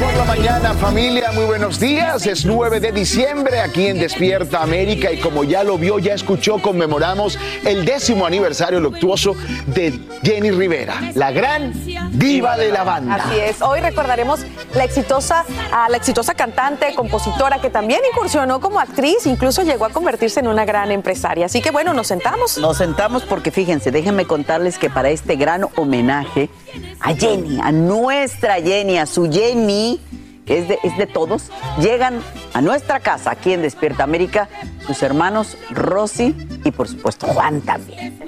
Por la mañana, familia. Muy buenos días. Es 9 de diciembre aquí en Despierta América y como ya lo vio, ya escuchó, conmemoramos el décimo aniversario luctuoso de Jenny Rivera, la gran diva de la banda. Así es. Hoy recordaremos la exitosa, a la exitosa cantante, compositora que también incursionó como actriz, incluso llegó a convertirse en una gran empresaria. Así que bueno, nos sentamos. Nos sentamos porque fíjense, déjenme contarles que para este gran homenaje a Jenny, a nuestra Jenny, a su Jenny, es de, es de todos, llegan a nuestra casa aquí en Despierta América sus hermanos Rosy y por supuesto Juan también.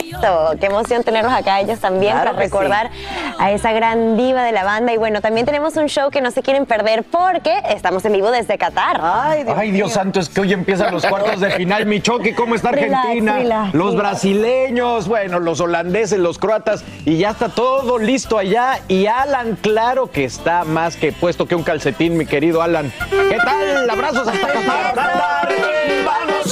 Qué emoción tenerlos acá ellos también Claro para recordar a esa gran diva de la banda. Y bueno, también tenemos un show que no se quieren perder porque estamos en vivo desde Qatar. Ay, Dios, santo, es que hoy empiezan los cuartos de final. Mi choque, ¿cómo está Argentina? relax, los relax. brasileños, bueno, los holandeses, los croatas, y ya está todo listo allá. Y Alan, claro que está más que puesto que un calcetín, mi querido Alan. ¿Qué tal? Abrazos hasta Qatar. Qatar,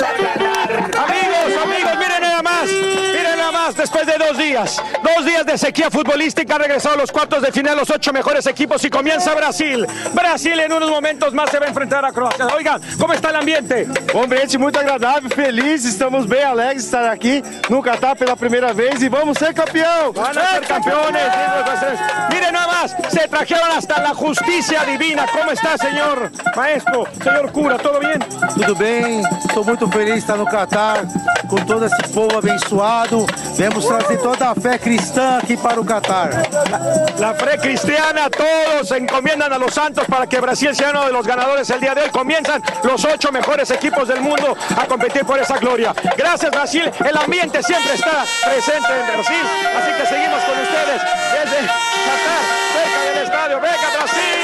Amigos, amigos, miren nada más. Más, después de dos días, dos días de sequía futbolística, han regresado a los cuartos de final los ocho mejores equipos y comienza Brasil. Brasil en unos momentos más se va a enfrentar a Croacia. Oigan, ¿cómo está el ambiente? Um ambiente muito agradável, feliz, estamos bem alegres de estar aqui no Catar pela primeira vez e vamos ser campeão! Van a ser campeones. Miren nada más, se trajeron hasta la justicia divina. ¿Cómo está, señor maestro, señor cura? ¿Todo bien? Tudo bem, estou muito feliz de estar no Catar com todo esse povo abençoado. Vemos trazer toda a fé cristã aqui para o Catar. La fe cristiana, todos encomiendan a los santos para que Brasil sea uno de los ganadores el día de hoy. Comienzan los ocho mejores equipos del mundo a competir por esa gloria. Gracias Brasil, el ambiente siempre está presente en Brasil, así que seguimos con ustedes desde Qatar, cerca del estadio. Venga Brasil,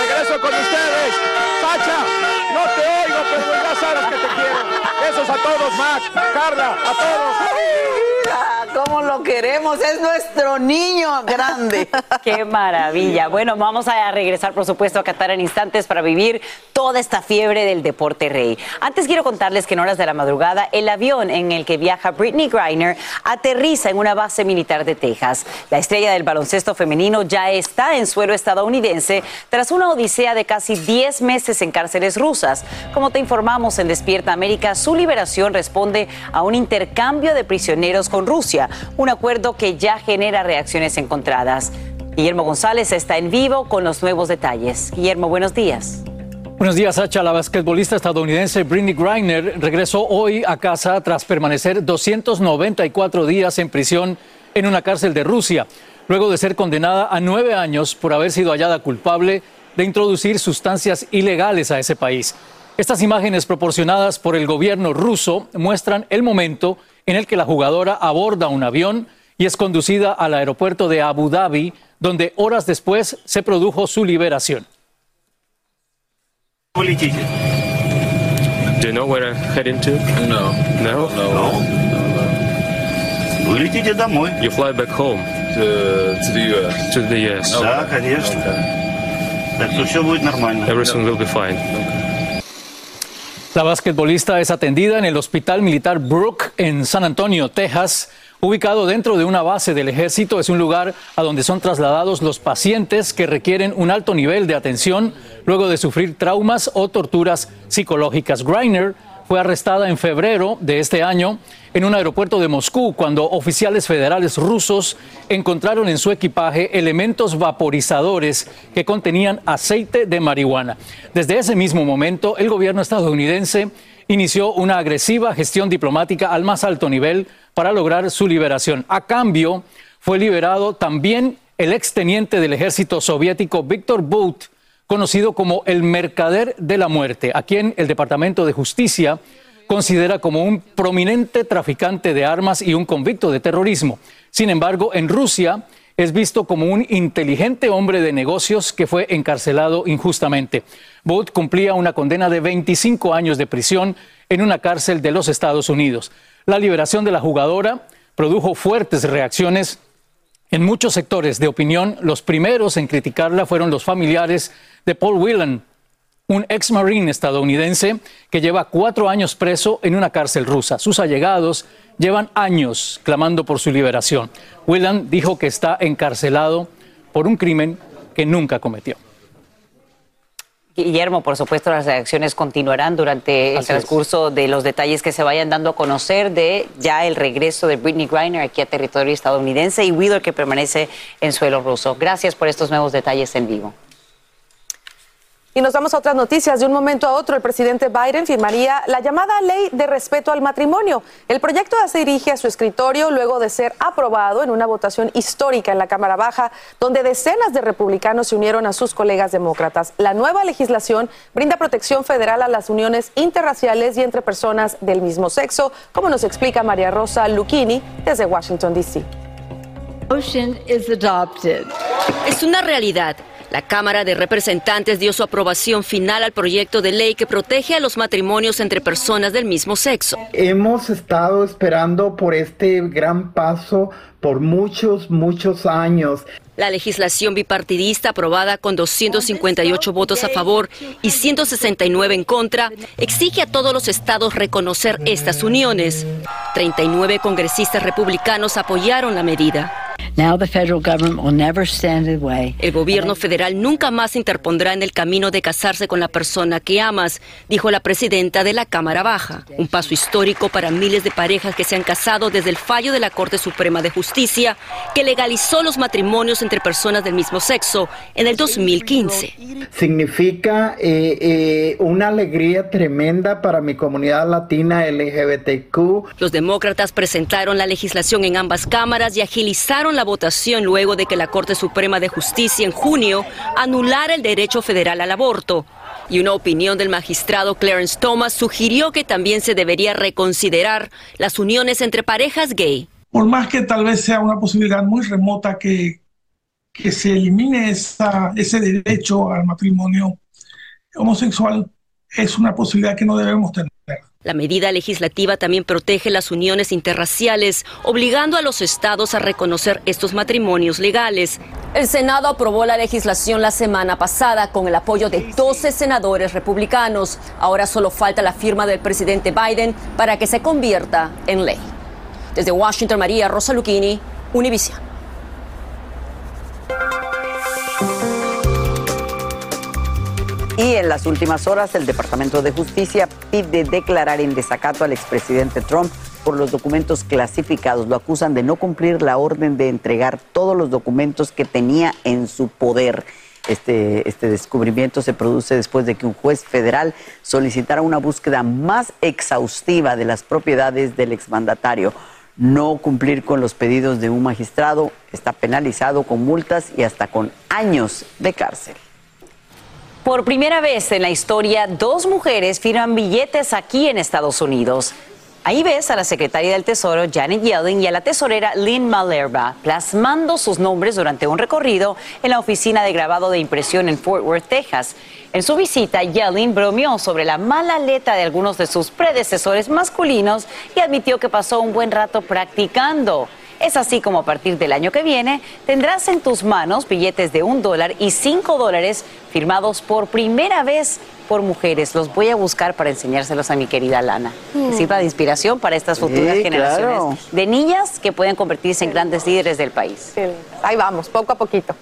regreso con ustedes. Sacha, no te oigo, pero ya sabes que te. A todos, Mac, Carla, a todos. ¿Cómo lo queremos? Es nuestro niño grande. Qué maravilla. Bueno, vamos a regresar, por supuesto, a Qatar en instantes para vivir toda esta fiebre del deporte rey. Antes quiero contarles que en horas de la madrugada, el avión en el que viaja Britney Griner aterriza en una base militar de Texas. La estrella del baloncesto femenino ya está en suelo estadounidense tras una odisea de casi 10 meses en cárceles rusas. Como te informamos en Despierta América, su liberación responde a un intercambio de prisioneros con Rusia, un acuerdo que ya genera reacciones encontradas. Guillermo González está en vivo con los nuevos detalles. Guillermo, buenos días. Buenos días, Sacha. La basquetbolista estadounidense Britney Griner regresó hoy a casa tras permanecer 294 días en prisión en una cárcel de Rusia. luego de ser condenada a nueve años por haber sido hallada culpable de introducir sustancias ilegales a ese país. Estas imágenes proporcionadas por el gobierno ruso muestran el momento en el que la jugadora aborda un avión y es conducida al aeropuerto de Abu Dhabi, donde horas después se produjo su liberación. Do you know where I'm heading to? No. No? No. Вы летите домой. You fly back home. To, to the US. To the US. Да, конечно. Так что все будет нормально. Everything will be fine. La basquetbolista es atendida en el Hospital Militar Brooke en San Antonio, Texas, ubicado dentro de una base del ejército. Es un lugar a donde son trasladados los pacientes que requieren un alto nivel de atención luego de sufrir traumas o torturas psicológicas. Greiner fue arrestada en febrero de este año en un aeropuerto de Moscú cuando oficiales federales rusos encontraron en su equipaje elementos vaporizadores que contenían aceite de marihuana. Desde ese mismo momento, el gobierno estadounidense inició una agresiva gestión diplomática al más alto nivel para lograr su liberación. A cambio, fue liberado también el exteniente del ejército soviético Víctor Bout, conocido como el mercader de la muerte, a quien el Departamento de Justicia considera como un prominente traficante de armas y un convicto de terrorismo. Sin embargo, en Rusia es visto como un inteligente hombre de negocios que fue encarcelado injustamente. Bout cumplía una condena de 25 años de prisión en una cárcel de los Estados Unidos. La liberación de la jugadora produjo fuertes reacciones en muchos sectores de opinión. Los primeros en criticarla fueron los familiares de Paul Whelan, un ex marine estadounidense que lleva cuatro años preso en una cárcel rusa. Sus allegados llevan años clamando por su liberación. Whelan dijo que está encarcelado por un crimen que nunca cometió. Guillermo, por supuesto, las reacciones continuarán durante el Así transcurso de los detalles que se vayan dando a conocer de ya el regreso de Britney Griner aquí a territorio estadounidense y Wheeler que permanece en suelo ruso. Gracias por estos nuevos detalles en vivo. Y nos vamos a otras noticias. De un momento a otro, el presidente Biden firmaría la llamada Ley de Respeto al Matrimonio. El proyecto ya se dirige a su escritorio luego de ser aprobado en una votación histórica en la Cámara Baja, donde decenas de republicanos se unieron a sus colegas demócratas. La nueva legislación brinda protección federal a las uniones interraciales y entre personas del mismo sexo, como nos explica María Rosa Lucchini desde Washington, D.C. Es una realidad. La Cámara de Representantes dio su aprobación final al proyecto de ley que protege a los matrimonios entre personas del mismo sexo. Hemos estado esperando por este gran paso por muchos, muchos años. La legislación bipartidista aprobada con 258 votos a favor y 169 en contra exige a todos los estados reconocer estas uniones. 39 congresistas republicanos apoyaron la medida. El gobierno federal nunca más interpondrá en el camino de casarse con la persona que amas, dijo la presidenta de la Cámara Baja. Un paso histórico para miles de parejas que se han casado desde el fallo de la Corte Suprema de Justicia, que legalizó los matrimonios entre personas del mismo sexo en el 2015. Significa eh, eh, una alegría tremenda para mi comunidad latina LGBTQ. Los demócratas presentaron la legislación en ambas cámaras y agilizaron la votación luego de que la Corte Suprema de Justicia en junio anulara el derecho federal al aborto. Y una opinión del magistrado Clarence Thomas sugirió que también se debería reconsiderar las uniones entre parejas gay. Por más que tal vez sea una posibilidad muy remota que, que se elimine esa, ese derecho al matrimonio homosexual, es una posibilidad que no debemos tener. La medida legislativa también protege las uniones interraciales, obligando a los estados a reconocer estos matrimonios legales. El Senado aprobó la legislación la semana pasada con el apoyo de 12 senadores republicanos. Ahora solo falta la firma del presidente Biden para que se convierta en ley. Desde Washington, María Rosa Lucchini, Univision. Y en las últimas horas, el Departamento de Justicia pide declarar en desacato al expresidente Trump por los documentos clasificados. Lo acusan de no cumplir la orden de entregar todos los documentos que tenía en su poder. Este, este descubrimiento se produce después de que un juez federal solicitara una búsqueda más exhaustiva de las propiedades del exmandatario. no cumplir con los pedidos de un magistrado está penalizado con multas y hasta con años de cárcel. Por primera vez en la historia, dos mujeres firman billetes aquí en Estados Unidos. Ahí ves a la secretaria del Tesoro, Janet Yellen, y a la tesorera Lynn Malerba plasmando sus nombres durante un recorrido en la oficina de grabado de impresión en Fort Worth, Texas. En su visita, Yellen bromeó sobre la mala letra de algunos de sus predecesores masculinos y admitió que pasó un buen rato practicando. Es así como a partir del año que viene tendrás en tus manos billetes de un dólar y cinco dólares firmados por primera vez por mujeres. Los voy a buscar para enseñárselos a mi querida Lana. Que sirva de inspiración para estas futuras Sí, generaciones claro. de niñas que pueden convertirse en grandes líderes del país. Ahí vamos, poco a poquito.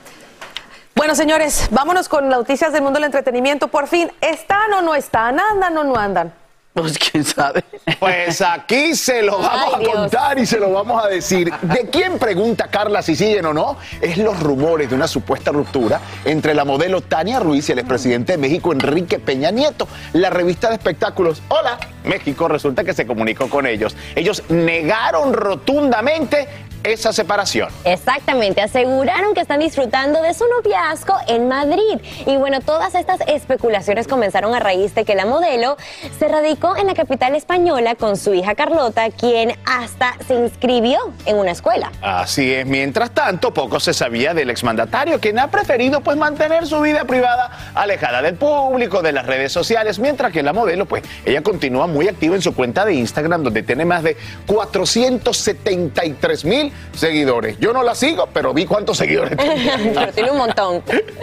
Bueno, señores, vámonos con noticias del mundo del entretenimiento. Por fin, ¿están o no están? ¿Andan o no andan? Pues quién sabe. Pues aquí se lo vamos Ay, a Dios. contar y se lo vamos a decir. ¿De quién pregunta Carla si siguen o no? Es los rumores de una supuesta ruptura entre la modelo Tania Ruiz y el expresidente de México, Enrique Peña Nieto. La revista de espectáculos Hola México resulta que se comunicó con ellos. Ellos negaron rotundamente esa separación. Exactamente, aseguraron que están disfrutando de su noviazgo en Madrid. Y bueno, todas estas especulaciones comenzaron a raíz de que la modelo se radicó en la capital española con su hija Carlota, quien hasta se inscribió en una escuela. Así es, mientras tanto, poco se sabía del exmandatario, quien ha preferido pues mantener su vida privada alejada del público, de las redes sociales, mientras que la modelo, pues, ella continúa muy activa en su cuenta de Instagram, donde tiene más de 473 mil seguidores. Yo no la sigo, pero vi cuántos seguidores tenía. Pero tiene un montón.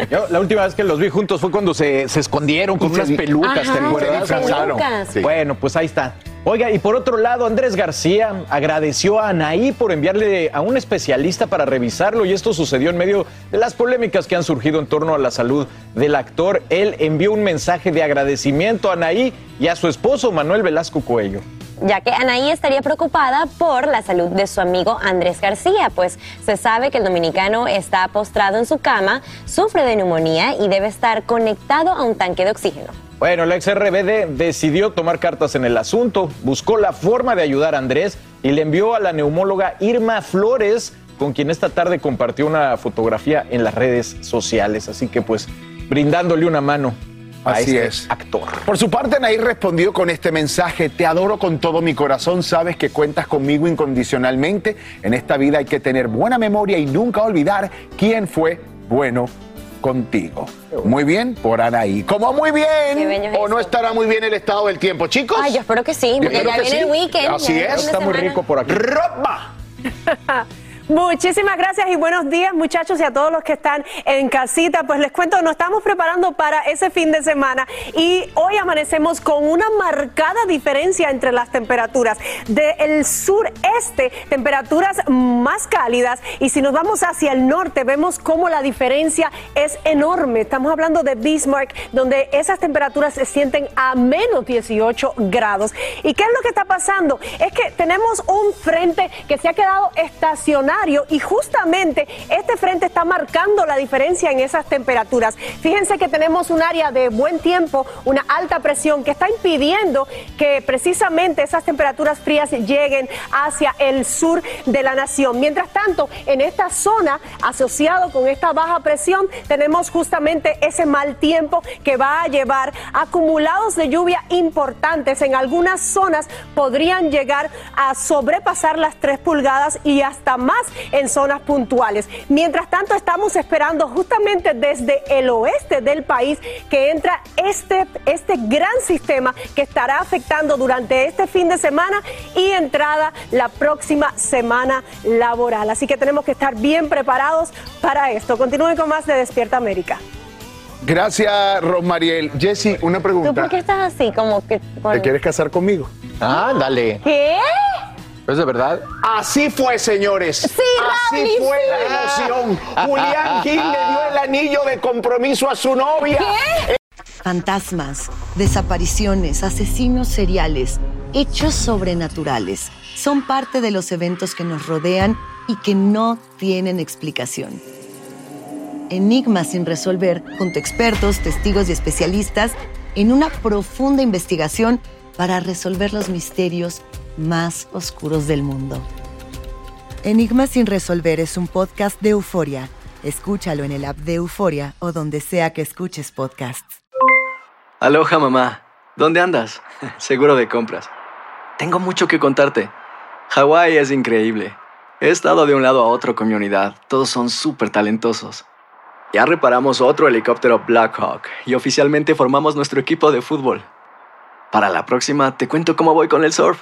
Yo, la última vez que los vi juntos fue cuando se, se escondieron con unas pelucas, Ajá, ¿te acuerdas? se disfrazaron. Sí. Bueno, pues ahí está. Oiga, y por otro lado, Andrés García agradeció a Anaí por enviarle a un especialista para revisarlo y esto sucedió en medio de las polémicas que han surgido en torno a la salud del actor. Él envió un mensaje de agradecimiento a Anaí y a su esposo Manuel Velasco Coello. ya que Anaí estaría preocupada por la salud de su amigo Andrés García, pues se sabe que el dominicano está postrado en su cama, sufre de neumonía y debe estar conectado a un tanque de oxígeno. Bueno, el ex RBD decidió tomar cartas en el asunto, buscó la forma de ayudar a Andrés y le envió a la neumóloga Irma Flores, con quien esta tarde compartió una fotografía en las redes sociales. Así que pues brindándole una mano a Así este es. actor. Por su parte, Anaí respondió con este mensaje, te adoro con todo mi corazón, sabes que cuentas conmigo incondicionalmente, en esta vida hay que tener buena memoria y nunca olvidar quién fue bueno contigo. Muy bien por Anaí. Como muy bien, o no estará muy bien el estado del tiempo, chicos. Ay, yo espero que sí, porque ya viene sí. el weekend. Así es. Está muy semana. rico por aquí. Roma. Muchísimas gracias y buenos días muchachos y a todos los que están en casita. Pues les cuento, nos estamos preparando para ese fin de semana y hoy amanecemos con una marcada diferencia entre las temperaturas. Del sureste, temperaturas más cálidas y si nos vamos hacia el norte vemos cómo la diferencia es enorme. Estamos hablando de Bismarck, donde esas temperaturas se sienten a menos 18 grados. ¿Y qué es lo que está pasando? Es que tenemos un frente que se ha quedado estacionario y justamente este frente está marcando la diferencia en esas temperaturas. Fíjense que tenemos un área de buen tiempo, una alta presión que está impidiendo que precisamente esas temperaturas frías lleguen hacia el sur de la nación. Mientras tanto, en esta zona asociado con esta baja presión, tenemos justamente ese mal tiempo que va a llevar acumulados de lluvia importantes. En algunas zonas podrían llegar a sobrepasar las 3 pulgadas y hasta más en zonas puntuales. Mientras tanto, estamos esperando justamente desde el oeste del país que entra este, este gran sistema que estará afectando durante este fin de semana y entrada la próxima semana laboral. Así que tenemos que estar bien preparados para esto. Continúen con más de Despierta América. Gracias, Rosmariel. Jesse, una ¿Tú pregunta. por qué estás así? Como que. ¿Te quieres casar conmigo? Ah, dale. ¿Qué? ¿Es de verdad? Así fue, señores. Sí, Así fue la emoción. Julián Gil le dio el anillo de compromiso a su novia. Fantasmas, desapariciones, asesinos seriales, hechos sobrenaturales son parte de los eventos que nos rodean y que no tienen explicación. Enigmas sin resolver, junto a expertos, testigos y especialistas, en una profunda investigación para resolver los misterios más oscuros del mundo. Enigma sin resolver es un podcast de euforia. Escúchalo en el app de Euforia o donde sea que escuches podcasts. Aloha mamá, ¿dónde andas? Seguro de compras. Tengo mucho que contarte. Hawái es increíble. He estado de un lado a otro con mi unidad. Todos son súper talentosos. Ya reparamos otro helicóptero Blackhawk y oficialmente formamos nuestro equipo de fútbol. Para la próxima te cuento cómo voy con el surf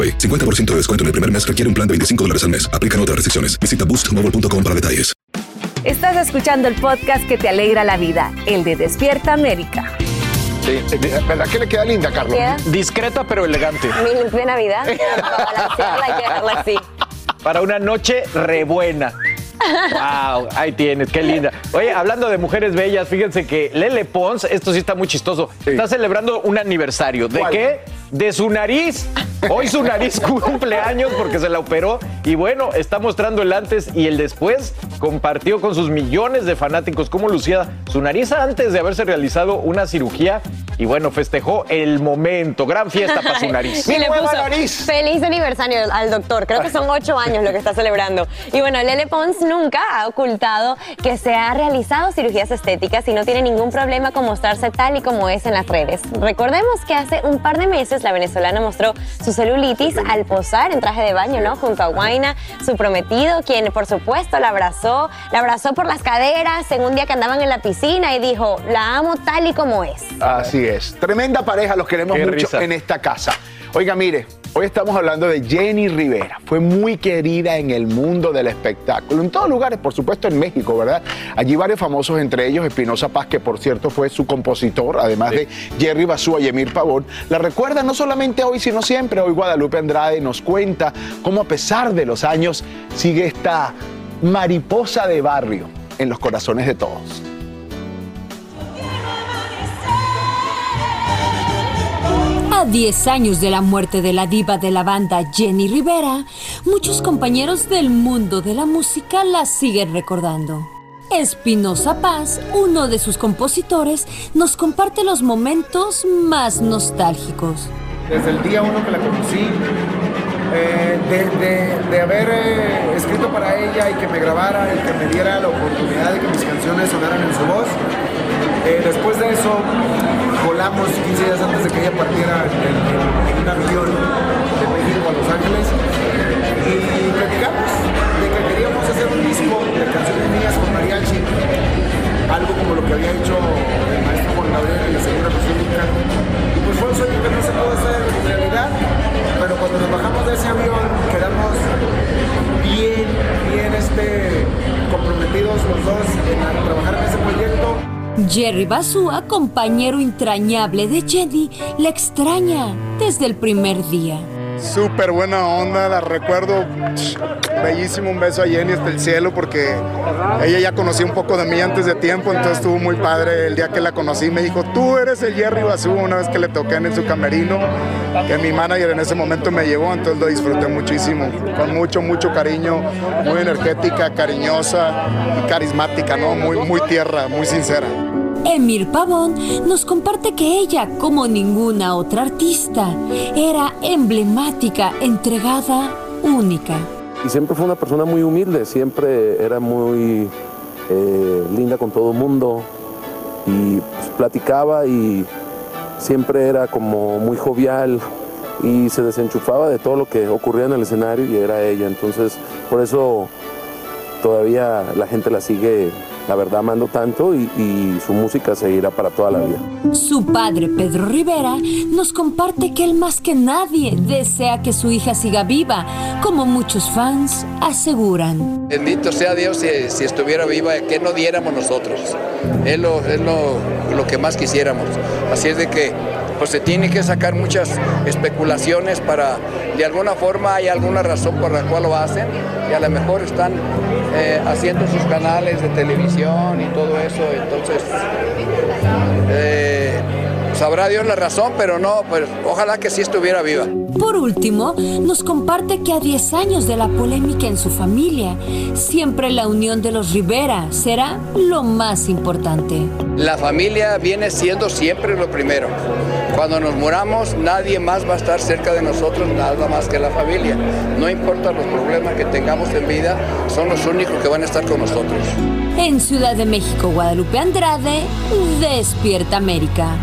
AroPay. 50% de descuento en el primer mes requiere un plan de 25 dólares al mes. Aplican otras restricciones. Visita boostmobile.com para detalles. Estás escuchando el podcast que te alegra la vida, el de Despierta América. Sí, ¿verdad que le queda linda, Carlos? Queda. Discreta pero elegante. Mi de Navidad, para balancearla dejarla así. Para una noche re buena. Wow, ahí tienes, qué linda. Oye, hablando de mujeres bellas, fíjense que Lele Pons, esto sí está muy chistoso, está celebrando un aniversario. ¿De ¿Cuál? qué? De su nariz. Hoy su nariz cumple años porque se la operó y bueno, está mostrando el antes y el después. Compartió con sus millones de fanáticos cómo lucía su nariz antes de haberse realizado una cirugía y bueno, festejó el momento. Gran fiesta para su nariz. Puso feliz aniversario al doctor. Creo que son ocho años lo que está celebrando. Y bueno, Lele Pons nunca ha ocultado que se ha realizado cirugías estéticas y no tiene ningún problema con mostrarse tal y como es en las redes. Recordemos que hace un par de meses la venezolana mostró su celulitis al posar en traje de baño, ¿no? Junto a Guaina, su prometido, quien por supuesto la abrazó, la abrazó por las caderas en un día que andaban en la piscina y dijo, la amo tal y como es. Así es. Tremenda pareja, los queremos Qué mucho risa. en esta casa. Oiga, mire, hoy estamos hablando de Jenny Rivera. Fue muy querida en el mundo del espectáculo, en todos lugares, por supuesto en México, ¿verdad? Allí varios famosos, entre ellos Espinosa Paz, que por cierto fue su compositor, además de Jerry Basúa y Emir Pavón. La recuerda no solamente hoy, sino siempre. Hoy Guadalupe Andrade nos cuenta cómo a pesar de los años sigue esta mariposa de barrio en los corazones de todos. A 10 años de la muerte de la diva de la banda Jenny Rivera, muchos compañeros del mundo de la música la siguen recordando. Espinosa Paz, uno de sus compositores, nos comparte los momentos más nostálgicos. Desde el día uno que la conocí, eh, de haber eh, escrito para ella y que me grabara y que me diera la oportunidad de que mis canciones sonaran en su voz. Eh, después de eso, volamos 15 días antes de que ella partiera en, en- en un avión de México a Los Ángeles y platicamos de que queríamos hacer un disco de canciones mías con mariachi, algo como lo que había hecho el maestro Juan Gabriel en la segunda República. Y pues fue un sueño que no se pudo hacer realidad, pero cuando nos bajamos de ese avión quedamos bien, bien este, comprometidos los dos en trabajar en ese proyecto. Jerry Basúa, compañero entrañable de Jenny, la extraña desde el primer día. Súper buena onda, la recuerdo. Bellísimo, un beso a Jenny hasta el cielo porque ella ya conocía un poco de mí antes de tiempo, entonces estuvo muy padre. El día que la conocí me dijo, tú eres el Jerry Basú, una vez que le toqué en su camerino, que mi manager en ese momento me llevó, entonces lo disfruté muchísimo, con mucho, mucho cariño, muy energética, cariñosa carismática. Muy, muy tierra, muy sincera. Emir Pavón nos comparte que ella, como ninguna otra artista, era emblemática, entregada, única. Y siempre fue una persona muy humilde, siempre era muy eh, linda con todo el mundo y pues, platicaba y siempre era como muy jovial y se desenchufaba de todo lo que ocurría en el escenario y era ella. Entonces, por eso todavía la gente la sigue, la verdad, amando tanto y, y su música seguirá para toda la vida. Su padre, Pedro Rivera, nos comparte que él más que nadie desea que su hija siga viva, como muchos fans aseguran. Bendito sea Dios si, si estuviera viva, que no diéramos nosotros. Es, lo, es lo, lo que más quisiéramos. Así es de que pues se tiene que sacar muchas especulaciones para, de alguna forma hay alguna razón por la cual lo hacen y a lo mejor están eh, haciendo sus canales de televisión y todo eso, entonces eh, sabrá Dios la razón, pero no, pues ojalá que sí estuviera viva. Por último, nos comparte que a 10 años de la polémica en su familia, siempre la unión de los Rivera será lo más importante. La familia viene siendo siempre lo primero. Cuando nos muramos, nadie más va a estar cerca de nosotros, nada más que la familia. No importa los problemas que tengamos en vida, son los únicos que van a estar con nosotros. En Ciudad de México, Guadalupe Andrade, Despierta América.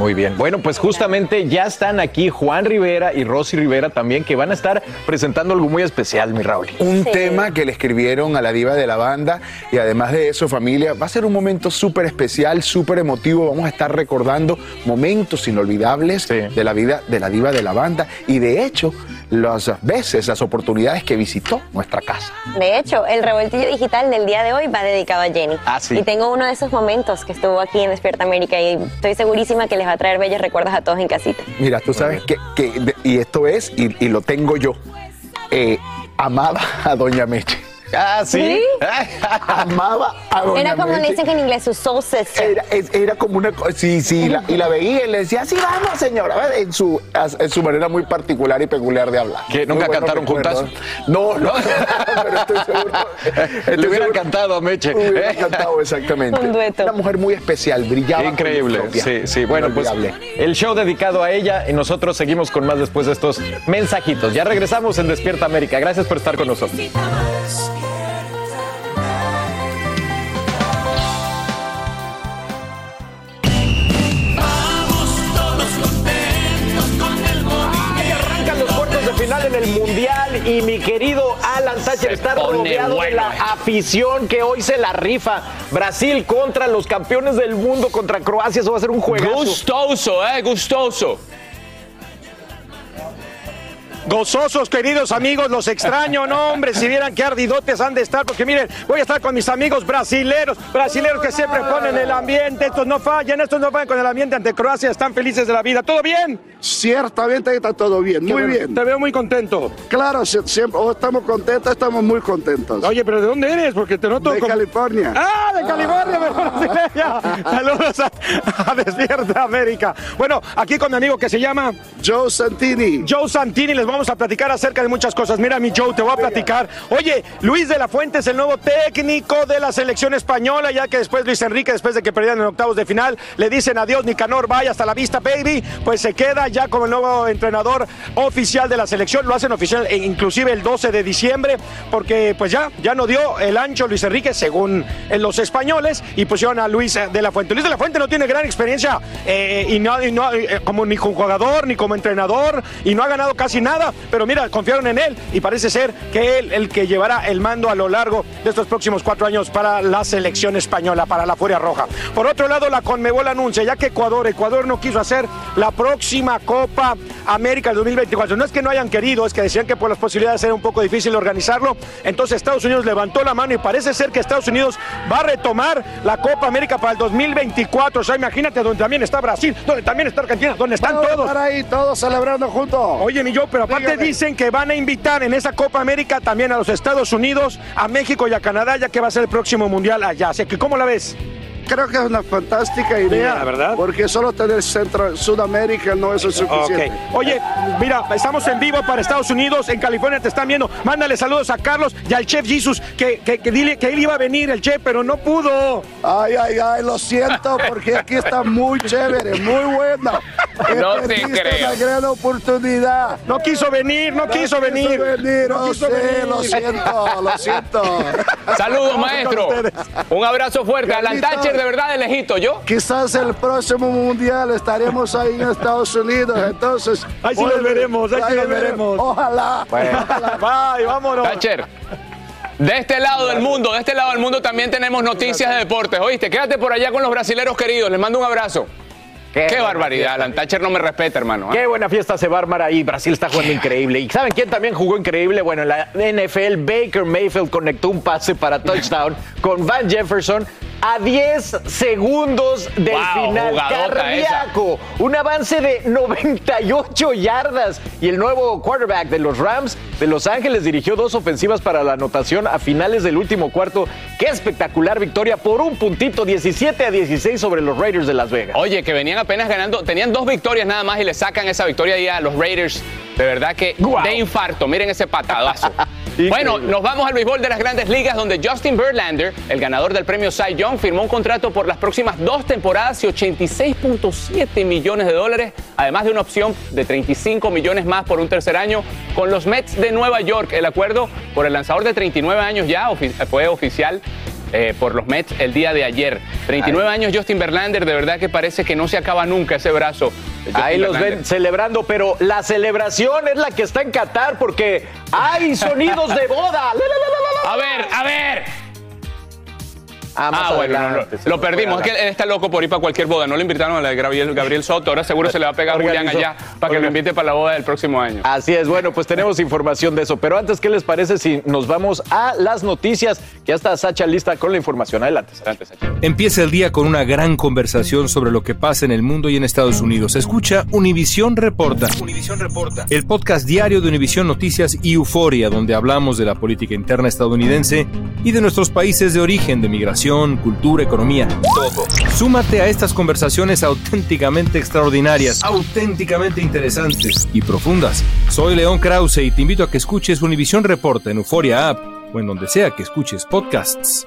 Muy bien. Bueno, pues justamente ya están aquí Juan Rivera y Rosy Rivera también, que van a estar presentando algo muy especial, mi Raúl. Un tema que le escribieron a la diva de la banda y además de eso, familia, va a ser un momento súper especial, súper emotivo. Vamos a estar recordando momentos inolvidables de la vida de la diva de la banda y de hecho las veces, las oportunidades que visitó nuestra casa. De hecho, el revoltillo digital del día de hoy va dedicado a Jenny. Ah, sí. Y tengo uno de esos momentos que estuvo aquí en Despierta América y estoy segurísima que les va a traer bellos recuerdos a todos en casita. Mira, tú sabes que, que- y esto es, y, y lo tengo yo, eh, amaba a Doña Meche. Ah, ¿Sí? Amaba a Doña Era como le dicen en inglés, su soul sister. Era, como una sí, sí, la- y la veía y le decía, sí, vamos, señora, en su, en su manera muy particular y peculiar de hablar. ¿Que nunca cantaron juntas? No, no, pero estoy seguro. Te hubieran cantado, Meche. Hubiera cantado, exactamente. Un dueto. Una mujer muy especial, brillaba. Increíble, sí, sí. Bueno, pues el show dedicado a ella y nosotros seguimos con más después de estos mensajitos. Ya regresamos en Despierta América. Gracias por estar con nosotros. En el Mundial y mi querido Alan Thatcher está rodeado de bueno la esto. afición que hoy se la rifa. Brasil contra los campeones del mundo, contra Croacia. Eso va a ser un juegazo. Gustoso, eh, gustoso. Gozosos, queridos amigos, los extraño, no, hombre, si vieran qué ardidotes han de estar, porque miren, voy a estar con mis amigos brasileros, brasileros que siempre ponen el ambiente, estos no fallan, estos no fallan con el ambiente ante Croacia, están felices de la vida, ¿todo bien? Ciertamente está todo bien, muy bien. Te veo muy contento. Claro, si- siempre o estamos contentos, estamos muy contentos. Oye, pero ¿de dónde eres? Porque te noto de como- California. ¡Ah, de California, mejor brasileña! Saludos a, a Despierta América. Bueno, aquí con mi amigo que se llama... Joe Santini. Joe Santini, les vamos a platicar acerca de muchas cosas. Mira, mi Joe, te voy a platicar. Oye, Luis de la Fuente es el nuevo técnico de la selección española, ya que después Luis Enrique, después de que perdieron en octavos de final, le dicen adiós, Nicanor, vaya hasta la vista, baby. Pues se queda ya como el nuevo entrenador oficial de la selección. Lo hacen oficial e inclusive el 12 de diciembre, porque pues ya, ya no dio el ancho Luis Enrique, según eh, los españoles, y pusieron a Luis eh, de la Fuente. Luis de la Fuente no tiene gran experiencia eh, y no, y no, eh, como ni como jugador, ni como entrenador, y no ha ganado casi nada, pero mira, confiaron en él y parece ser que él el que llevará el mando a lo largo de estos próximos cuatro años para la selección española, para la Furia Roja. Por otro lado, la Conmebol anuncia, ya que Ecuador, Ecuador no quiso hacer la próxima Copa América del 2024. No es que no hayan querido, es que decían que por las posibilidades era un poco difícil organizarlo. Entonces Estados Unidos levantó la mano y parece ser que Estados Unidos va a retomar la Copa América para el 2024. O sea, imagínate donde también está Brasil, donde también está Argentina, donde están todos. estar ahí, todos celebrando juntos. Oye, mi yo, pero aparte Dígame. dicen que van a invitar en esa Copa América también a los Estados Unidos, a México y a Canadá, ya que va a ser el próximo mundial allá. Así que, ¿cómo la ves? Creo que es una fantástica idea, la verdad. Porque solo tener Centro, Sudamérica no es suficiente. Ok. Oye, mira, estamos en vivo para Estados Unidos, en California te están viendo. Mándale saludos a Carlos y al chef Jesus, que, que, que dile que él iba a venir, el chef, pero no pudo. Ay, ay, ay, lo siento, porque aquí está muy chévere, muy buena. No te creo. una gran oportunidad. No quiso venir, no, quiso venir. venir, No oh, quiso sí, venir. lo siento, lo siento. Saludos, maestro. Un abrazo fuerte. Alan Thatcher de verdad de lejito, ¿yo? Quizás el próximo mundial estaremos ahí en Estados Unidos, entonces... Ahí sí los veremos, ahí sí los veremos. Ojalá. Bye, vámonos. Thatcher. De este lado del mundo, de este lado del mundo también tenemos noticias de deportes, ¿oíste? Quédate por allá con los brasileros queridos, les mando un abrazo. Qué, barbaridad, Alan Thatcher no me respeta, hermano. ¿eh? Qué buena fiesta se va a armar ahí. Brasil está jugando increíble. ¿Y saben quién también jugó increíble? Bueno, en la NFL, Baker Mayfield conectó un pase para touchdown con Van Jefferson a 10 segundos del Wow, final. Cardíaco. Un avance de 98 yardas. Y el nuevo quarterback de los Rams de Los Ángeles dirigió dos ofensivas para la anotación a finales del último cuarto. Qué espectacular victoria por un puntito, 17 a 16 sobre los Raiders de Las Vegas. Oye, que venían apenas ganando, tenían dos victorias nada más y le sacan esa victoria ahí a los Raiders. De verdad que de infarto, miren ese patadazo. bueno, nos vamos al béisbol de las grandes ligas donde Justin Verlander, el ganador del premio Cy Young, firmó un contrato por las próximas dos temporadas y 86.7 millones de dólares, además de una opción de 35 millones más por un tercer año con los Mets de Nueva York. El acuerdo por el lanzador de 39 años ya fue oficial eh, por los Mets el día de ayer. 39 años Justin Verlander, de verdad que parece que no se acaba nunca ese brazo. Ahí los Verlander. ven celebrando, pero la celebración es la que está en Qatar porque hay sonidos de boda. A ver, a ver. Ah, Ah, bueno, no, no, lo perdimos. Es que él está loco por ir para cualquier boda. No le invitaron a la de Gabriel, Gabriel Soto. Ahora seguro se le va a pegar a Julián Organizó. allá para que lo invite para la boda del próximo año. Así es, bueno, pues tenemos información de eso. Pero antes, ¿qué les parece si nos vamos a las noticias? Que ya está Sacha lista con la información. Adelante. Adelante, Sacha. Empieza el día con una gran conversación sobre lo que pasa en el mundo y en Estados Unidos. Escucha Univisión Reporta. Reporta. El podcast diario de Univisión Noticias y Euforia, donde hablamos de la política interna estadounidense y de nuestros países de origen, de migración, cultura, economía, todo. Súmate a estas conversaciones auténticamente extraordinarias, auténticamente interesantes y profundas. Soy León Krause y te invito a que escuches Univisión Reporta en Euforia App o en donde sea que escuches podcasts.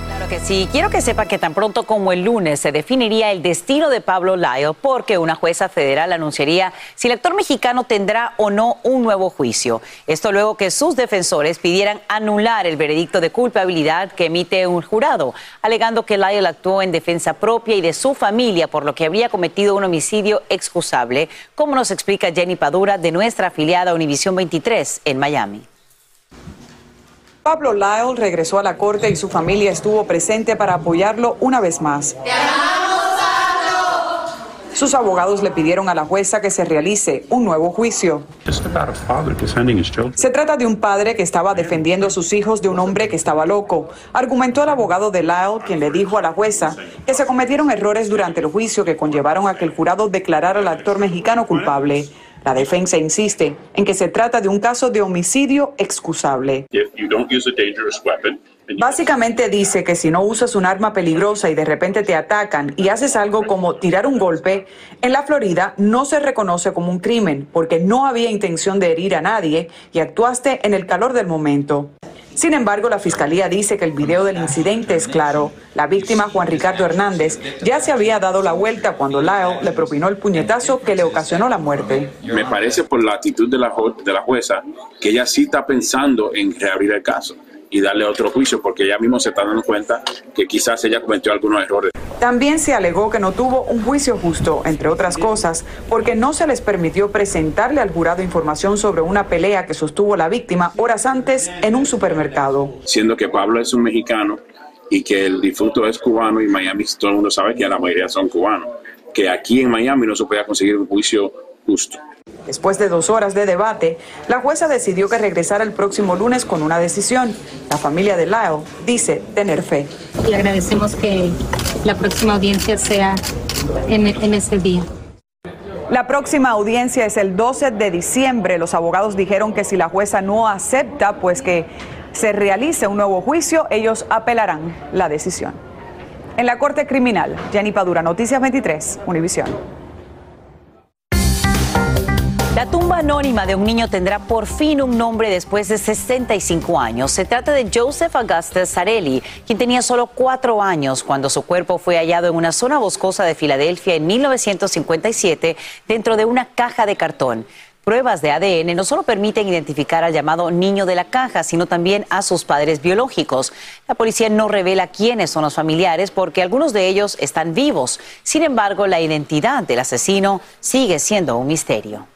Que sí. Quiero que sepa que tan pronto como el lunes se definiría el destino de Pablo Lyle porque una jueza federal anunciaría si el actor mexicano tendrá o no un nuevo juicio. Esto luego que sus defensores pidieran anular el veredicto de culpabilidad que emite un jurado, alegando que Lyle actuó en defensa propia y de su familia por lo que habría cometido un homicidio excusable, como nos explica Jenny Padura de nuestra afiliada Univisión 23 en Miami. Pablo Lyle regresó a la corte y su familia estuvo presente para apoyarlo una vez más. Sus abogados le pidieron a la jueza que se realice un nuevo juicio. Se trata de un padre que estaba defendiendo a sus hijos de un hombre que estaba loco, argumentó el abogado de Lyle, quien le dijo a la jueza que se cometieron errores durante el juicio que conllevaron a que el jurado declarara al actor mexicano culpable. La defensa insiste en que se trata de un caso de homicidio excusable. Básicamente dice que si no usas un arma peligrosa y de repente te atacan y haces algo como tirar un golpe, en la Florida no se reconoce como un crimen porque no había intención de herir a nadie y actuaste en el calor del momento. Sin embargo, la fiscalía dice que el video del incidente es claro. La víctima, Juan Ricardo Hernández, ya se había dado la vuelta cuando Lyle le propinó el puñetazo que le ocasionó la muerte. me parece por la actitud de la, de la jueza que ella sí está pensando en reabrir el caso y darle otro juicio porque ella misma se está dando cuenta que quizás ella cometió algunos errores. También se alegó que no tuvo un juicio justo, entre otras cosas, porque no se les permitió presentarle al jurado información sobre una pelea que sostuvo la víctima horas antes en un supermercado. Siendo que Pablo es un mexicano y que el difunto es cubano y Miami todo el mundo sabe que la mayoría son cubanos, que aquí en Miami no se podía conseguir un juicio justo. Después de dos horas de debate, la jueza decidió que regresara el próximo lunes con una decisión. La familia de Lyle dice tener fe. Y agradecemos que la próxima audiencia sea en, en ese día. La próxima audiencia es el 12 de diciembre. Los abogados dijeron que si la jueza no acepta, pues que se realice un nuevo juicio, ellos apelarán la decisión. En la Corte Criminal, Jenny Padura, Noticias 23, Univisión. La tumba anónima de un niño tendrá por fin un nombre después de 65 años. Se trata de Joseph Augustus Sarelli, quien tenía solo cuatro años cuando su cuerpo fue hallado en una zona boscosa de Filadelfia en 1957 dentro de una caja de cartón. Pruebas de ADN no solo permiten identificar al llamado niño de la caja, sino también a sus padres biológicos. La policía no revela quiénes son los familiares porque algunos de ellos están vivos. Sin embargo, la identidad del asesino sigue siendo un misterio.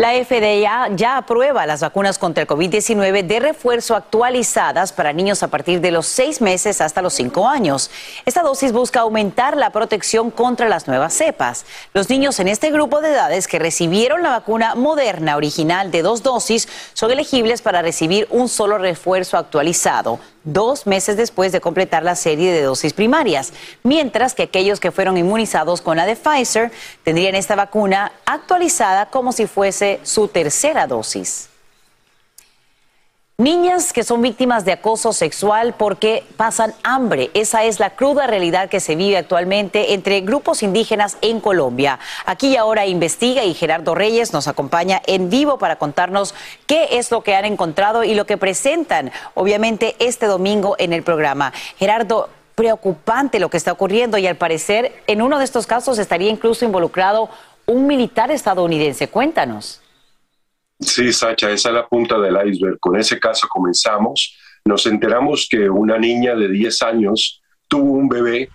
La FDA ya aprueba las vacunas contra el COVID-19 de refuerzo actualizadas para niños a partir de los seis meses hasta los cinco años. Esta dosis busca aumentar la protección contra las nuevas cepas. Los niños en este grupo de edades que recibieron la vacuna moderna original de dos dosis son elegibles para recibir un solo refuerzo actualizado dos meses después de completar la serie de dosis primarias, mientras que aquellos que fueron inmunizados con la de Pfizer tendrían esta vacuna actualizada como si fuese su tercera dosis. Niñas que son víctimas de acoso sexual porque pasan hambre. Esa es la cruda realidad que se vive actualmente entre grupos indígenas en Colombia. Aquí y ahora investiga y Gerardo Reyes nos acompaña en vivo para contarnos qué es lo que han encontrado y lo que presentan, obviamente, este domingo en el programa. Gerardo, preocupante lo que está ocurriendo y al parecer en uno de estos casos estaría incluso involucrado un militar estadounidense. Cuéntanos. Sí, Sacha, esa es la punta del iceberg. Con ese caso comenzamos. Nos enteramos que una niña de 10 años tuvo un bebé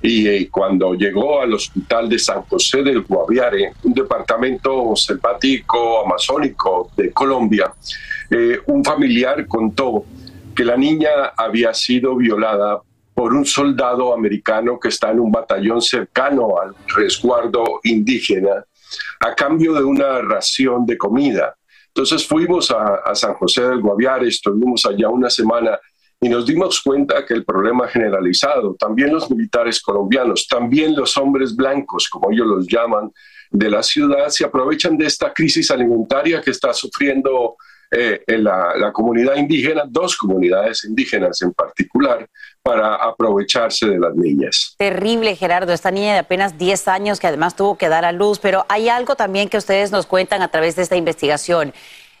y eh, cuando llegó al hospital de San José del Guaviare, un departamento selvático amazónico de Colombia, eh, un familiar contó que la niña había sido violada por un soldado americano que está en un batallón cercano al resguardo indígena a cambio de una ración de comida. Entonces fuimos a, San José del Guaviare, estuvimos allá una semana y nos dimos cuenta que el problema generalizado, también los militares colombianos, también los hombres blancos, como ellos los llaman, de la ciudad, se aprovechan de esta crisis alimentaria que está sufriendo eh, en la, la, comunidad indígena, dos comunidades indígenas en particular, para aprovecharse de las niñas. Terrible, Gerardo, esta niña de apenas 10 años que además tuvo que dar a luz, pero hay algo también que ustedes nos cuentan a través de esta investigación.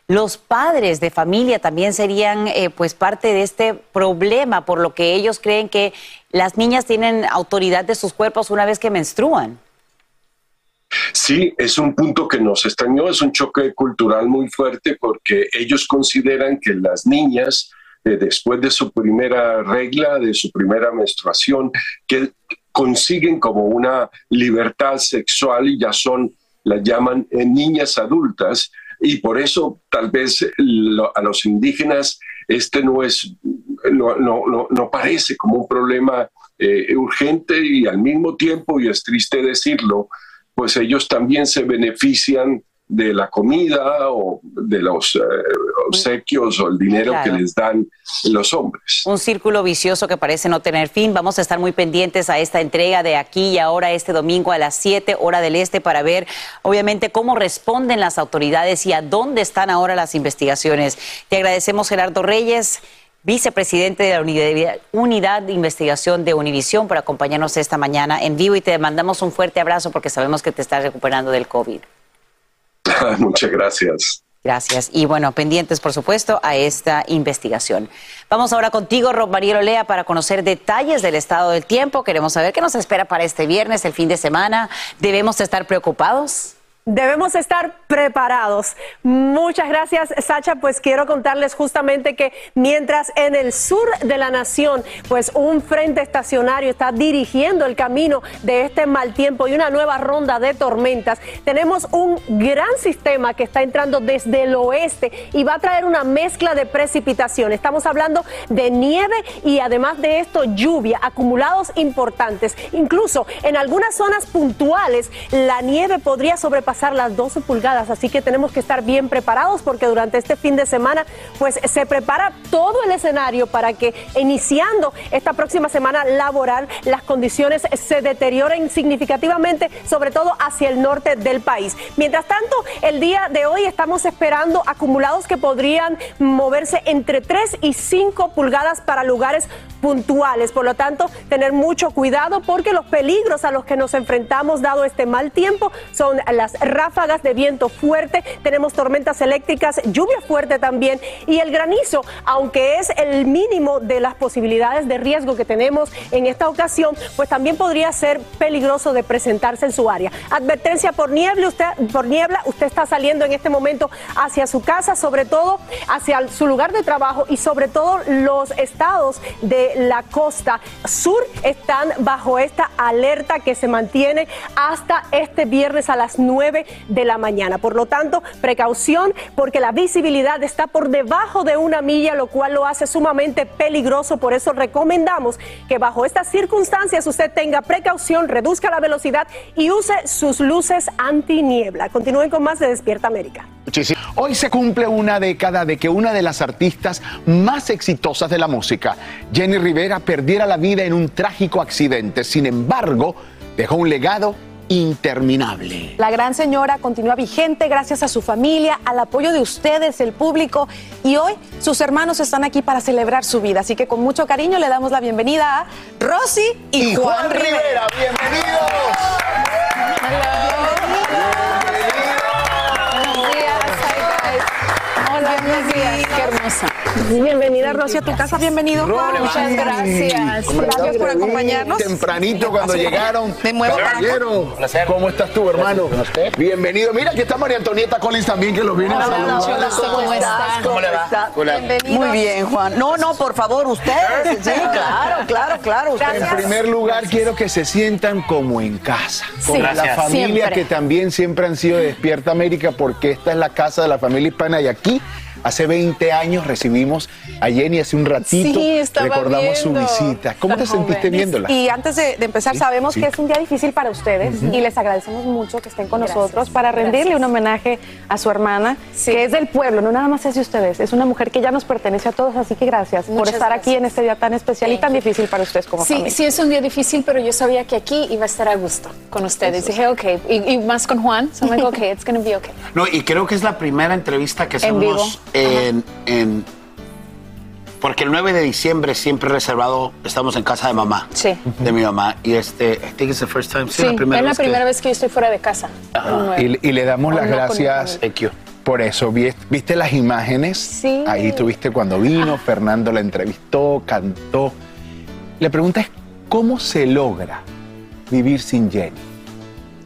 Los padres de familia también serían eh, pues parte de este problema, por lo que ellos creen que las niñas tienen autoridad de sus cuerpos una vez que menstruan. Sí, es un punto que nos extrañó, es un choque cultural muy fuerte porque ellos consideran que las niñas, eh, después de su primera regla, de su primera menstruación, que consiguen como una libertad sexual y ya son, las llaman eh, niñas adultas, y por eso tal vez a los indígenas este no es, no, no, no, parece como un problema eh, urgente y al mismo tiempo, y es triste decirlo, pues ellos también se benefician de la comida o de los eh, obsequios o el dinero que les dan los hombres. Un círculo vicioso que parece no tener fin. Vamos a estar muy pendientes a esta entrega de aquí y ahora este domingo a las 7 hora del este para ver obviamente cómo responden las autoridades y a dónde están ahora las investigaciones. Te agradecemos Gerardo Reyes vicepresidente de la unidad, de investigación de Univisión, por acompañarnos esta mañana en vivo y te mandamos un fuerte abrazo porque sabemos que te estás recuperando del COVID. Muchas gracias. Gracias. Y bueno, pendientes, por supuesto, a esta investigación. Vamos ahora contigo, Rob Marielo Lea, para conocer detalles del estado del tiempo. Queremos saber qué nos espera para este viernes, el fin de semana. ¿Debemos estar preocupados? Debemos estar preparados. Muchas gracias, Sacha. Pues quiero contarles justamente que mientras en el sur de la nación, pues un frente estacionario está dirigiendo el camino de este mal tiempo y una nueva ronda de tormentas, tenemos un gran sistema que está entrando desde el oeste y va a traer una mezcla de precipitación. Estamos hablando de nieve y además de esto lluvia, acumulados importantes. Incluso en algunas zonas puntuales la nieve podría sobrepasar las 12 pulgadas, así que tenemos que estar bien preparados porque durante este fin de semana pues se prepara todo el escenario para que iniciando esta próxima semana laboral las condiciones se deterioren significativamente, sobre todo hacia el norte del país. Mientras tanto, el día de hoy estamos esperando acumulados que podrían moverse entre 3 y 5 pulgadas para lugares puntuales. Por lo tanto, tener mucho cuidado porque los peligros a los que nos enfrentamos dado este mal tiempo son las ráfagas de viento fuerte, tenemos tormentas eléctricas, lluvia fuerte también y el granizo, aunque es el mínimo de las posibilidades de riesgo que tenemos en esta ocasión, pues también podría ser peligroso de presentarse en su área. Advertencia por niebla, usted por niebla, usted está saliendo en este momento hacia su casa, sobre todo hacia su lugar de trabajo y sobre todo los estados de la costa sur están bajo esta alerta que se mantiene hasta este viernes a las 9 de la mañana. Por lo tanto, precaución porque la visibilidad está por debajo de una milla, lo cual lo hace sumamente peligroso. Por eso recomendamos que bajo estas circunstancias usted tenga precaución, reduzca la velocidad y use sus luces antiniebla. Continúen con más de Despierta América. Hoy se cumple una década de que una de las artistas más exitosas de la música, Jenny Rivera, perdiera la vida en un trágico accidente. Sin embargo, dejó un legado interminable. La gran señora continúa vigente gracias a su familia, al apoyo de ustedes, el público, y hoy sus hermanos están aquí para celebrar su vida. Así que con mucho cariño le damos la bienvenida a Rosy y, Juan, Rivera. Bienvenidos. Buenos días. Qué hermosa. Bienvenida, Rosy, a tu casa. Bienvenido, Juan. Muchas gracias. Gracias por acompañarnos. Tempranito cuando llegaron. Me muevo para. Caballero, ¿cómo estás tú, hermano? Bienvenido. Mira, aquí está María Antonieta Collins también, que los viene a saludar. ¿Cómo estás? ¿Cómo le va? Hola. Muy bien, Juan. No, no, por favor, ustedes. Sí, claro, claro, claro. En primer lugar, quiero que se sientan como en casa. Sí. Con la Gracias. familia Siempre. que también siempre han sido de Despierta América, porque esta es la casa de la familia hispana y aquí. Hace 20 años recibimos a Jenny hace un ratito. Sí, estaba recordamos su visita. ¿Cómo te sentiste viéndola? Y antes de, de empezar, Sí, sabemos sí. que es un día difícil para ustedes y les agradecemos mucho que estén con Gracias. nosotros para rendirle un homenaje a su hermana, que es del pueblo, no nada más es de ustedes, es una mujer que ya nos pertenece a todos, así que gracias por estar aquí en este día tan especial y tan difícil para ustedes como Sí, familia. sí es un día difícil, pero yo sabía que aquí iba a estar a gusto con ustedes. Dije, ok, y, y más con Juan, so I'm like, ok, it's gonna be okay. No, y creo que es la primera entrevista que En vivo. hacemos en, en- Porque el 9 de diciembre siempre reservado, estamos en casa de mamá. Sí. De mi mamá. Y este, I think it's the first time. Sí, es la vez que- primera vez que yo estoy fuera de casa. Y, y le damos las no gracias Thank you. por eso. Vi- ¿Viste las imágenes? Sí. Ahí tuviste cuando vino, Fernando la entrevistó, cantó. La pregunta es, ¿cómo se logra vivir sin Jenny?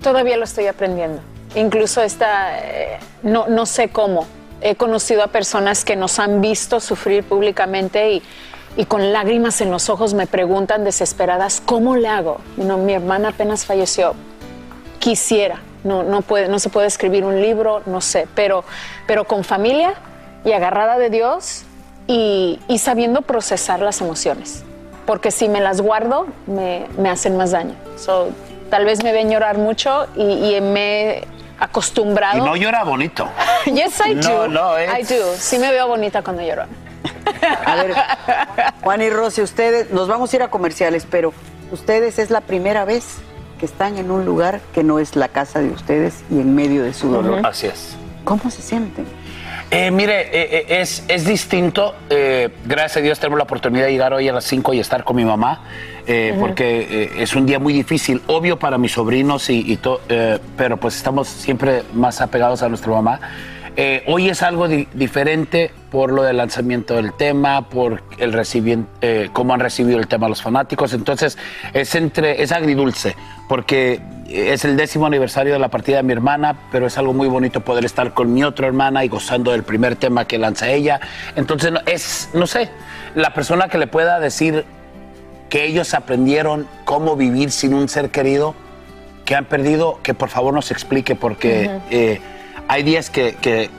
Todavía lo estoy aprendiendo. Incluso esta, eh, no, no sé cómo. He conocido a personas que nos han visto sufrir públicamente y, y con lágrimas en los ojos me preguntan desesperadas, ¿cómo le hago? No, mi hermana apenas falleció. Quisiera. No, no, puede, no se puede escribir un libro, no sé, pero, pero con familia y agarrada de Dios y, y sabiendo procesar las emociones. Porque si me las guardo, me, me hacen más daño. So, tal vez me ven llorar mucho y, y me acostumbrado. Y no llora bonito. yes, I No, do. no, es- I do. Sí me veo bonita cuando lloro. A ver, Juan y Rosy, ustedes, nos vamos a ir a comerciales, pero ustedes es la primera vez que están en un lugar que no es la casa de ustedes y en medio de su dolor. Así es. ¿Cómo se sienten? Eh, mire, eh, eh, es, es distinto. eh, gracias a Dios tenemos la oportunidad de llegar hoy a las 5 y estar con mi mamá, eh, porque es un día muy difícil, obvio para mis sobrinos, y, y to- pero pues estamos siempre más apegados a nuestra mamá. Eh, hoy es algo di- diferente por lo del lanzamiento del tema, por el recibien- eh, cómo han recibido el tema los fanáticos. Entonces es entre es agridulce, porque es el décimo aniversario de la partida de mi hermana, pero es algo muy bonito poder estar con mi otra hermana y gozando del primer tema que lanza ella. Entonces, no- es, no sé, la persona que le pueda decir que ellos aprendieron cómo vivir sin un ser querido que han perdido, que por favor nos explique, porque eh, hay días que, que-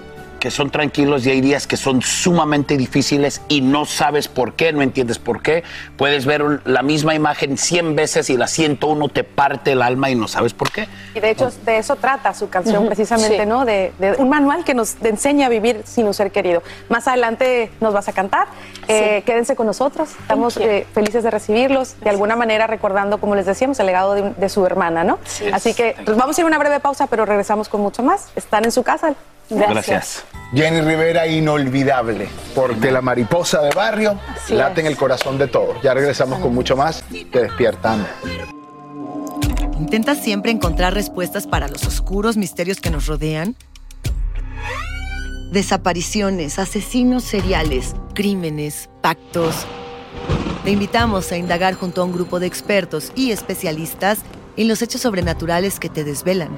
que son tranquilos y hay días que son sumamente difíciles y no sabes por qué, no entiendes por qué. Puedes ver un- la misma imagen 100 veces y la 101 te parte el alma y no sabes por qué. Y de hecho, de eso trata su canción precisamente, sí. ¿no? De, de un manual que nos enseña a vivir sin un ser querido. Más adelante nos vas a cantar. Eh, quédense con nosotros. Estamos eh, felices de recibirlos. De alguna manera recordando, como les decíamos, el legado de, de su hermana, ¿no? Así que pues, vamos a ir a una breve pausa, pero regresamos con mucho más. Están en su casa. Jenny Rivera, inolvidable, porque la mariposa de barrio Así late es. en el corazón de todos. Ya regresamos con mucho más. Te despiertan. ¿Intentas siempre encontrar respuestas para los oscuros misterios que nos rodean? Desapariciones, asesinos seriales, crímenes, pactos. Te invitamos a indagar junto a un grupo de expertos y especialistas en los hechos sobrenaturales que te desvelan.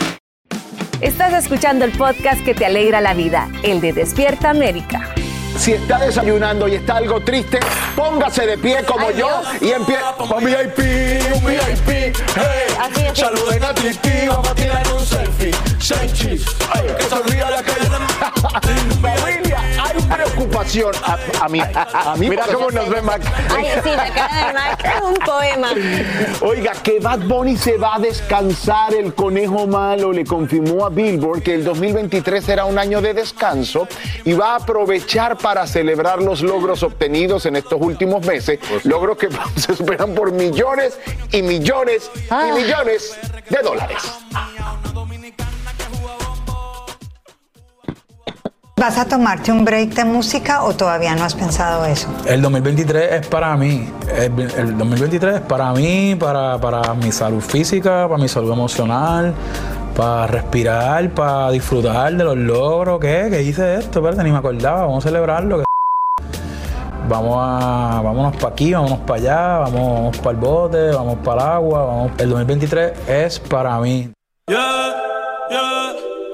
Estás escuchando el podcast que te alegra la vida, el de Despierta América. Si está desayunando y está algo triste, póngase de pie como yo y empieza. Un VIP, un VIP, hey. Saluden a Titi, vamos a tirar un selfie. Seis cheese, ay, que sonría la calle. Preocupación. A, a mí, a mí Mira cómo nos ve Mac. Ay, sí, la cara de Mac es un poema. Oiga, que Bad Bunny se va a descansar, el conejo malo le confirmó a Billboard que el 2023 será un año de descanso y va a aprovechar para celebrar los logros obtenidos en estos últimos meses, logros que se superan por millones y millones y millones de dólares. ¿Vas a tomarte un break de música o todavía no has pensado eso? El 2023 es para mí. El, el 2023 es para mí, para, para mi salud física, para mi salud emocional, para respirar, para disfrutar de los logros. ¿Qué? ¿Qué hice esto? Espérate, ni me acordaba. Vamos a celebrarlo. Vamos a, vámonos para aquí, vámonos para allá, vamos, vamos para el bote, vamos para el agua. Vamos. El 2023 es para mí.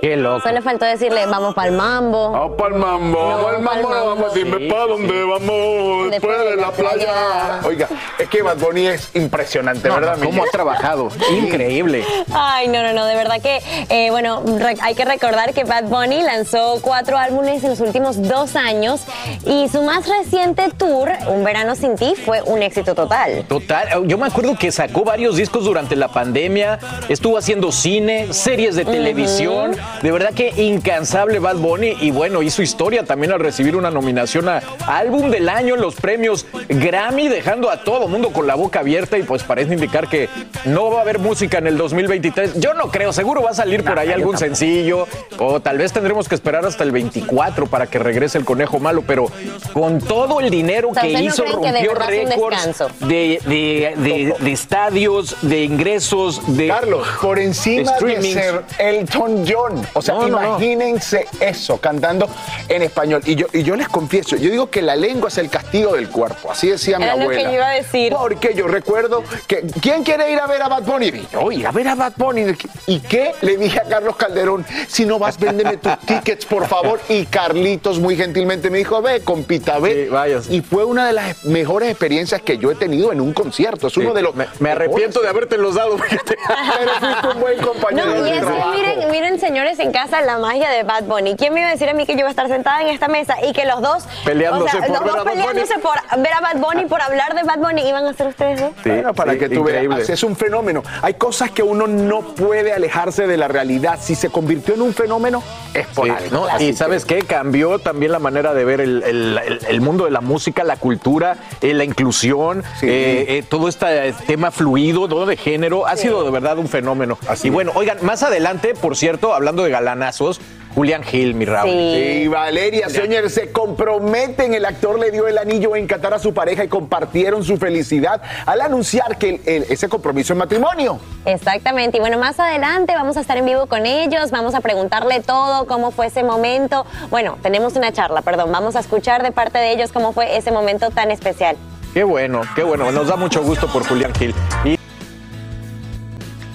Qué loco. Solo faltó decirle, vamos para el mambo. Vamos para el mambo, vamos al mambo, no vamos, dime para dónde vamos, después de la playa. Oiga, es que Bad Bunny es impresionante, No, ¿verdad? no, cómo ha trabajado. Increíble. Ay, no, no, no, de verdad que, eh, bueno, re- hay que recordar que Bad Bunny lanzó cuatro álbumes en los últimos dos años y su más reciente tour, Un Verano Sin Ti, fue un éxito total. Total, yo me acuerdo que sacó varios discos durante la pandemia, estuvo haciendo cine, series de televisión, de verdad que incansable Bad Bunny y bueno, hizo historia también al recibir una nominación a Álbum del Año en los premios Grammy, dejando a todo mundo con la boca abierta y pues parece indicar que no va a haber música en el 2023. Yo no creo, seguro va a salir por ahí algún tampoco. sencillo o tal vez tendremos que esperar hasta el 24 para que regrese el conejo malo, pero con todo el dinero O sea, que ¿ustedes no hizo, rompió récords de, de- de- de estadios, de ingresos, de Carlos, por encima de, ser Elton John, O sea, No, no, no. imagínense eso, cantando en español. Y yo, y yo les confieso, yo digo que la lengua es el castigo del cuerpo. Así decía mi Era lo abuela. que yo iba a decir. Porque yo recuerdo que, ¿quién quiere ir a ver a Bad Bunny? Y yo, ir a ver a Bad Bunny. ¿Y qué? Le dije a Carlos Calderón, si no vas, véndeme tus tickets, por favor. Y Carlitos muy gentilmente me dijo, ve, compita, ve. Y fue una de las mejores experiencias que yo he tenido en un concierto. Es uno Sí, de los me, me arrepiento de haberte los dado. Pero fuiste un buen compañero No, y es que miren, miren, señores, en casa la magia de Bad Bunny. ¿Quién me iba a decir a mí que yo iba a estar sentada en esta mesa y que los dos Peleándose o sea, por los ver dos a Bad peleándose por ver a Bad Bunny, por hablar de Bad Bunny, iban a ser ustedes dos? Bueno, para sí, que tú increíble. veas, es un fenómeno. Hay cosas que uno no puede alejarse de la realidad. Si se convirtió en un fenómeno, es por Sí, algo. ¿no? Así Y que- sabes qué, cambió también la manera de ver el, el- el- el mundo de la música, la cultura, eh, la inclusión, eh, eh, todo este tema fluido, todo de género, ha sido de verdad un fenómeno. y bueno, oigan, más adelante, por cierto, hablando de galanazos, Julián Gil, mi Raúl. Sí, Valeria, señores, se comprometen. El actor le dio el anillo en Qatar a su pareja y compartieron su felicidad al anunciar que el- el- ese compromiso es matrimonio. Exactamente, y bueno, más adelante vamos a estar en vivo con ellos, vamos a preguntarle todo, cómo fue ese momento. Bueno, tenemos una charla, perdón, vamos a escuchar de parte de ellos cómo fue ese momento tan especial. Qué bueno, qué bueno. Nos da mucho gusto por Julián Gil. Y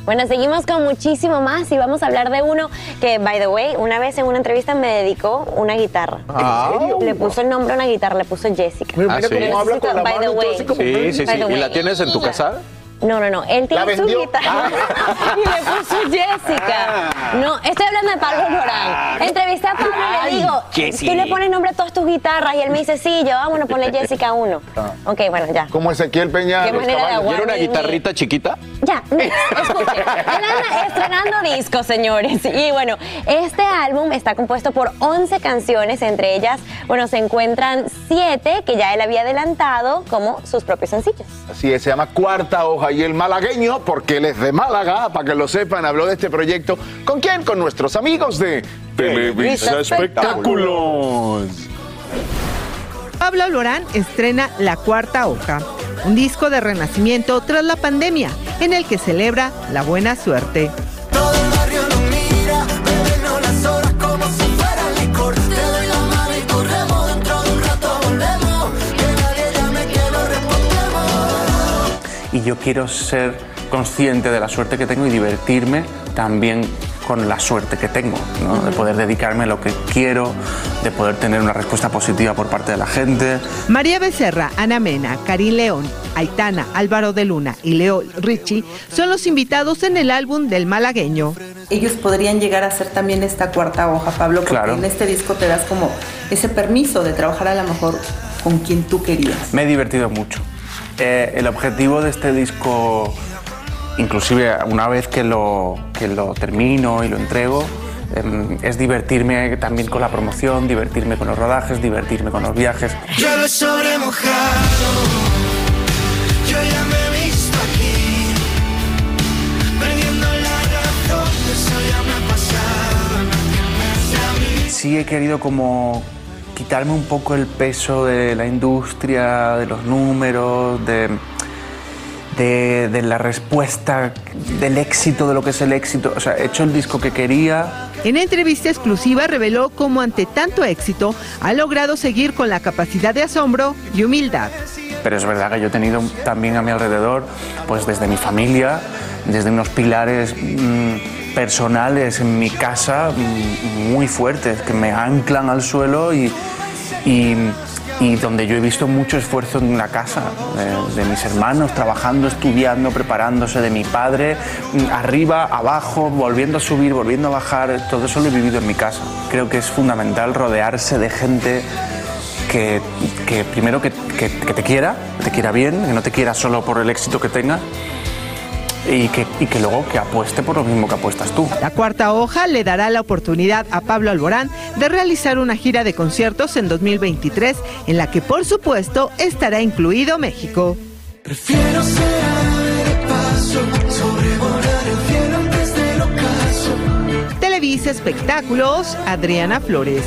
Bueno, seguimos con muchísimo más y vamos a hablar de uno que, by the way, una vez en una entrevista me dedicó una guitarra. Ah. Le puso el nombre a una guitarra, le puso Jessica. Mira, mira cómo habla con la By the mano way. así como- Sí, sí, sí. ¿Y la tienes en tu casa? No, no, no. Él ¿La tiene su guitarra y le puso Jessica. No, estoy hablando de Pablo Lorán. Entrevisté a Pablo y le digo, Jessie. tú le pones nombre a todas tus guitarras y él me dice, sí, yo, vámonos, ponle Jessica uno. Ok, bueno, ya. Como Ezequiel Peña. Qué manera de ¿Era una mi- mi- guitarrita chiquita? Ya, escuchen. Él anda estrenando discos, señores. Y bueno, este álbum está compuesto por 11 canciones, entre ellas, bueno, se encuentran 7 que ya él había adelantado como sus propios sencillos. Así es, se llama Cuarta Hoja y el malagueño, porque él es de Málaga, para que lo sepan, habló de este proyecto. ¿Con quién? Con nuestros amigos de Televisa Espectáculos. Pablo Lorán estrena La Cuarta Hoja, un disco de renacimiento tras la pandemia, en el que celebra la buena suerte. Y yo quiero ser consciente de la suerte que tengo y divertirme también con la suerte que tengo, ¿no? de poder dedicarme a lo que quiero, de poder tener una respuesta positiva por parte de la gente. María Becerra, Ana Mena, Karim León, Aitana, Álvaro de Luna y Leo Richie son los invitados en el álbum del malagueño. ellos podrían llegar a ser también esta cuarta hoja, Pablo, porque Claro. en este disco te das como ese permiso de trabajar a lo mejor con quien tú querías. Me he divertido mucho. Eh, el objetivo de este disco, inclusive una vez que lo, que lo termino y lo entrego, em, es divertirme también con la promoción, divertirme con los rodajes, divertirme con los viajes. Sobre mojado. Yo ya me he visto aquí. Perdiendo la razón, eso ya me ha pasado. No tienes a mí. Sí he querido como quitarme un poco el peso de la industria, de los números, de, de, de la respuesta, del éxito, de lo que es el éxito. O sea, he hecho el disco que quería, En entrevista exclusiva reveló cómo ante tanto éxito ha logrado seguir con la capacidad de asombro y humildad. pero es verdad que yo he tenido también a mi alrededor, pues desde mi familia, desde unos pilares mm, personales en mi casa mm, muy fuertes, que me anclan al suelo y, y, donde yo he visto mucho esfuerzo en la casa, de, mis hermanos trabajando, estudiando, preparándose, de mi padre, mm, arriba, abajo, volviendo a subir, volviendo a bajar, todo eso lo he vivido en mi casa. Creo que es fundamental rodearse de gente que, primero que, que- que te quiera, que te quiera bien, que no te quiera solo por el éxito que tenga y que, y que luego que apueste por lo mismo que apuestas tú. La cuarta hoja le dará la oportunidad a Pablo Alborán de realizar una gira de conciertos en 2023 en la que por supuesto estará incluido México. Prefiero ser de paso, sobrevolar el cielo antes del ocaso. Televisa Espectáculos, Adriana Flores.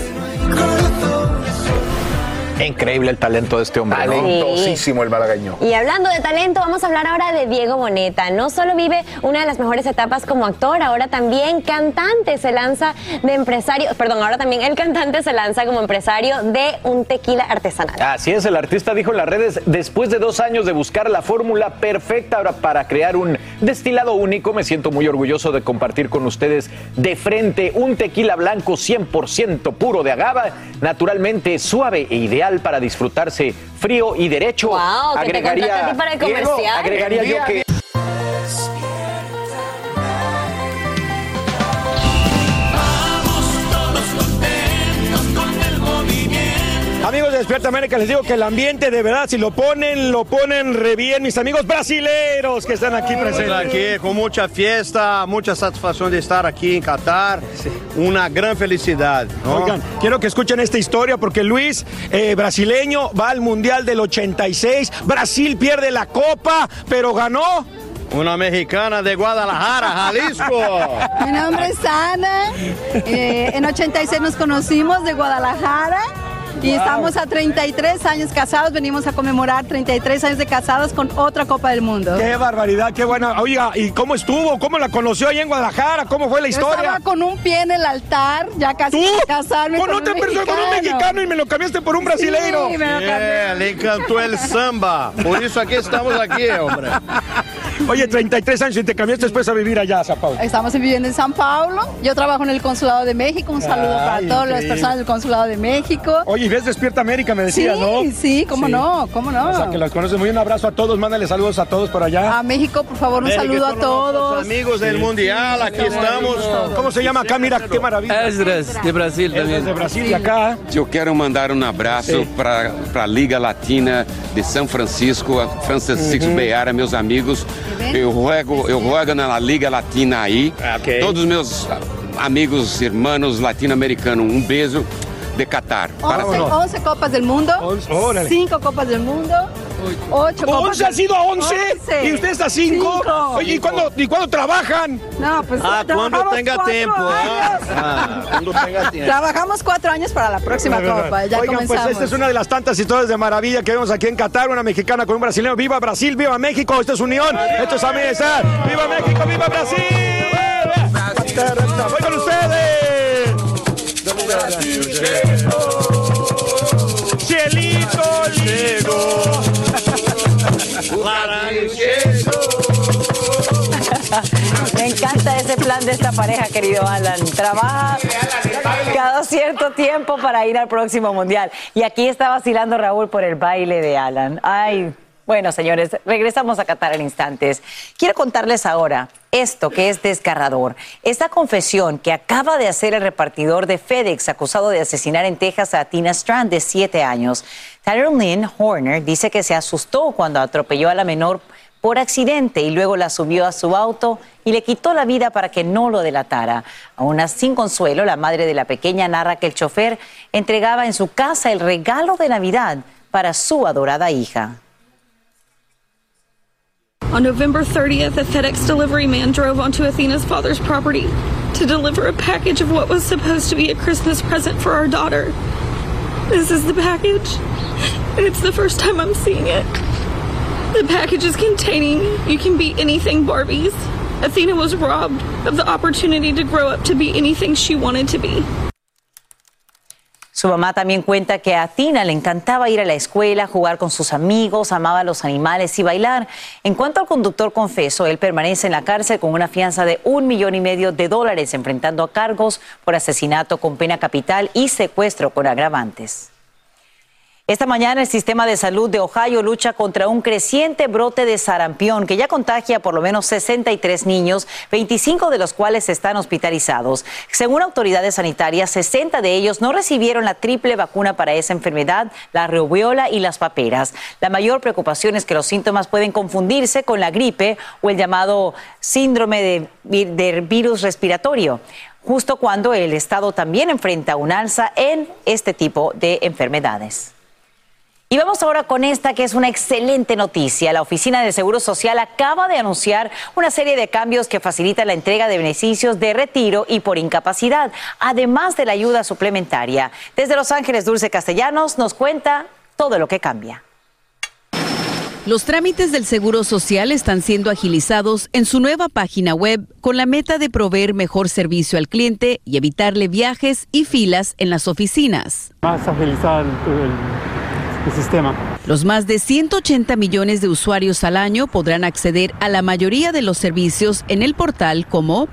Increíble el talento de este hombre. ¿no? Talentosísimo el malagueño. Y hablando de talento, vamos a hablar ahora de Diego Boneta. No solo vive una de las mejores etapas como actor, ahora también cantante se lanza de empresario, perdón, ahora también el cantante se lanza como empresario de un tequila artesanal. Así es, el artista dijo en las redes, después de dos años de buscar la fórmula perfecta para crear un destilado único, me siento muy orgulloso de compartir con ustedes de frente un tequila blanco 100% puro de agave, naturalmente suave e ideal para disfrutarse frío y derecho. Wow, que te a ti para el Diego, comercial. agregaría yo que Amigos de Despierta América, les digo que el ambiente de verdad, si lo ponen, lo ponen re bien. Mis amigos brasileros que están aquí presentes. Aquí con mucha fiesta, mucha satisfacción de estar aquí en Qatar. Una gran felicidad. ¿no? Oigan, quiero que escuchen esta historia porque Luis, eh, brasileño, va al Mundial del 86. Brasil pierde la copa, pero ganó. Una mexicana de Guadalajara, Jalisco. Mi nombre es Ana. Eh, en 86 nos conocimos de Guadalajara. Y Wow. estamos a 33 años casados, venimos a conmemorar 33 años de casados con otra Copa del Mundo. Qué barbaridad, qué buena. Oiga, ¿y cómo estuvo? ¿Cómo la conoció allá en Guadalajara? ¿Cómo fue la Yo historia? estaba con un pie en el altar, ya casi ¿Tú? casarme Con con, otra un persona, con un mexicano y me lo cambiaste por un brasileiro. Sí, me lo Yeah, le encantó el samba. Por eso aquí estamos aquí, hombre. Oye, 33 años y te cambiaste después a vivir allá a Sao Paulo. Estamos viviendo en San Paulo. Yo trabajo en el Consulado de México. Un saludo Ay, para todas las personas del Consulado de México. Oye, y ves Despierta América, me decías, sí, ¿no? sí, cómo Sí. no, cómo no. O sea, que las conoces muy bien. Un abrazo a todos, mándale saludos a todos por allá. A México, por favor, un saludo a todos. amigos del Mundial, aquí estamos. ¿Cómo se llama acá? Mira, qué maravilla. Esdras, de Brasil também. de Brasil, de acá. Eu quero mandar um abraço para a Liga Latina de São Francisco, a Francisco Uhum. Beara, meus amigos. Eu ruego, eu ruego na Liga Latina aí. Todos os meus amigos, irmãos latino-americanos, um beijo de Qatar. 11, 11 Copas del Mundo, órale. 5 Copas del Mundo, 8 Copas ¿11 ha sido a 11? ¿Y usted está a 5? Cinco. Oye, ¿y cuándo, ¿y cuándo trabajan? No, pues Ah, cuando tenga tiempo. años. Ah, cuando tenga tiempo. Trabajamos cuatro años para la próxima Copa. Ya Oigan, pues comenzamos. esta es una de las tantas historias de maravilla que vemos aquí en Qatar, una mexicana con un brasileño. ¡Viva Brasil! ¡Viva México! Esto es unión, esto es amistad. ¡Viva México! ¡Viva Brasil! ¡Voy con ustedes! ¡Cielito lindo! Me encanta ese plan de esta pareja, querido Alan. Trabaja cada cierto tiempo para ir al próximo mundial. Y aquí está vacilando Raúl por el baile de Alan. Ay, bueno, señores, regresamos a Qatar en instantes. Quiero contarles ahora esto que es desgarrador. Esta confesión que acaba de hacer el repartidor de FedEx acusado de asesinar en Texas a Tina Strand de siete años. Tyler Lynn Horner dice que se asustó cuando atropelló a la menor por accidente y luego la subió a su auto y le quitó la vida para que no lo delatara. Aún sin consuelo, la madre de la pequeña narra que el chofer entregaba en su casa el regalo de Navidad para su adorada hija. On November 30th, a FedEx delivery man drove onto Athena's father's property to deliver a package of what was supposed to be a Christmas present for our daughter. This is the package, it's the first time I'm seeing it. The package is containing You Can Be Anything Barbies. Athena was robbed of the opportunity to grow up to be anything she wanted to be. Su mamá también cuenta que a Tina le encantaba ir a la escuela, jugar con sus amigos, amaba a los animales y bailar. En cuanto al conductor confeso, él permanece en la cárcel con una fianza de un millón y medio de dólares, enfrentando a cargos por asesinato con pena capital y secuestro con agravantes. Esta mañana el sistema de salud de Ohio lucha contra un creciente brote de sarampión que ya contagia por lo menos 63 niños, 25 de los cuales están hospitalizados. Según autoridades sanitarias, 60 de ellos no recibieron la triple vacuna para esa enfermedad, la rubiola y las paperas. La mayor preocupación es que los síntomas pueden confundirse con la gripe o el llamado síndrome de, del virus respiratorio justo cuando el Estado también enfrenta un alza en este tipo de enfermedades. Y vamos ahora con esta que es una excelente noticia. La Oficina de Seguro Social acaba de anunciar una serie de cambios que facilitan la entrega de beneficios de retiro y por incapacidad, además de la ayuda suplementaria. Desde Los Ángeles, Dulce Castellanos nos cuenta todo lo que cambia. Los trámites del Seguro Social están siendo agilizados en su nueva página web con la meta de proveer mejor servicio al cliente y evitarle viajes y filas en las oficinas. Más agilizado el, el- sistema. Los más de 180 millones de usuarios al año podrán acceder a la mayoría de los servicios en el portal como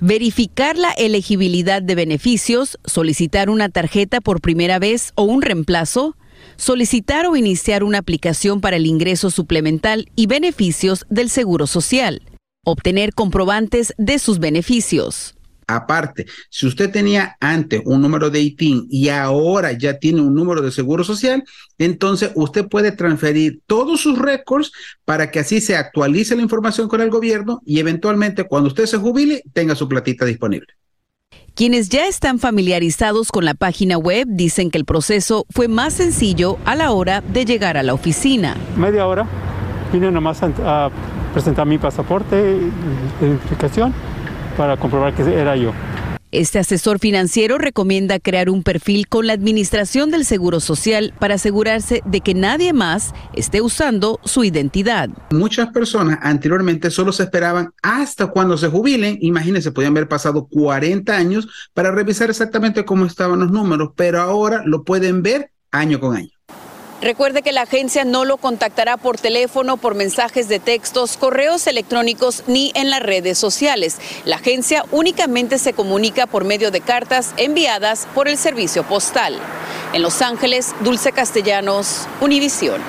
verificar la elegibilidad de beneficios, solicitar una tarjeta por primera vez o un reemplazo, solicitar o iniciar una aplicación para el ingreso suplemental y beneficios del Seguro Social, obtener comprobantes de sus beneficios. Aparte, si usted tenía antes un número de ITIN y ahora ya tiene un número de seguro social, entonces usted puede transferir todos sus récords para que así se actualice la información con el gobierno y eventualmente cuando usted se jubile tenga su platita disponible. Quienes ya están familiarizados con la página web dicen que el proceso fue más sencillo a la hora de llegar a la oficina. Media hora vine nomás a, a presentar mi pasaporte de identificación para comprobar que era yo. Este asesor financiero recomienda crear un perfil con la Administración del Seguro Social para asegurarse de que nadie más esté usando su identidad. Muchas personas anteriormente solo se esperaban hasta cuando se jubilen. Imagínense, podían haber pasado 40 años para revisar exactamente cómo estaban los números, pero ahora lo pueden ver año con año. Recuerde que la agencia no lo contactará por teléfono, por mensajes de textos, correos electrónicos ni en las redes sociales. La agencia únicamente se comunica por medio de cartas enviadas por el servicio postal. En Los Ángeles, Dulce Castellanos, Univisión.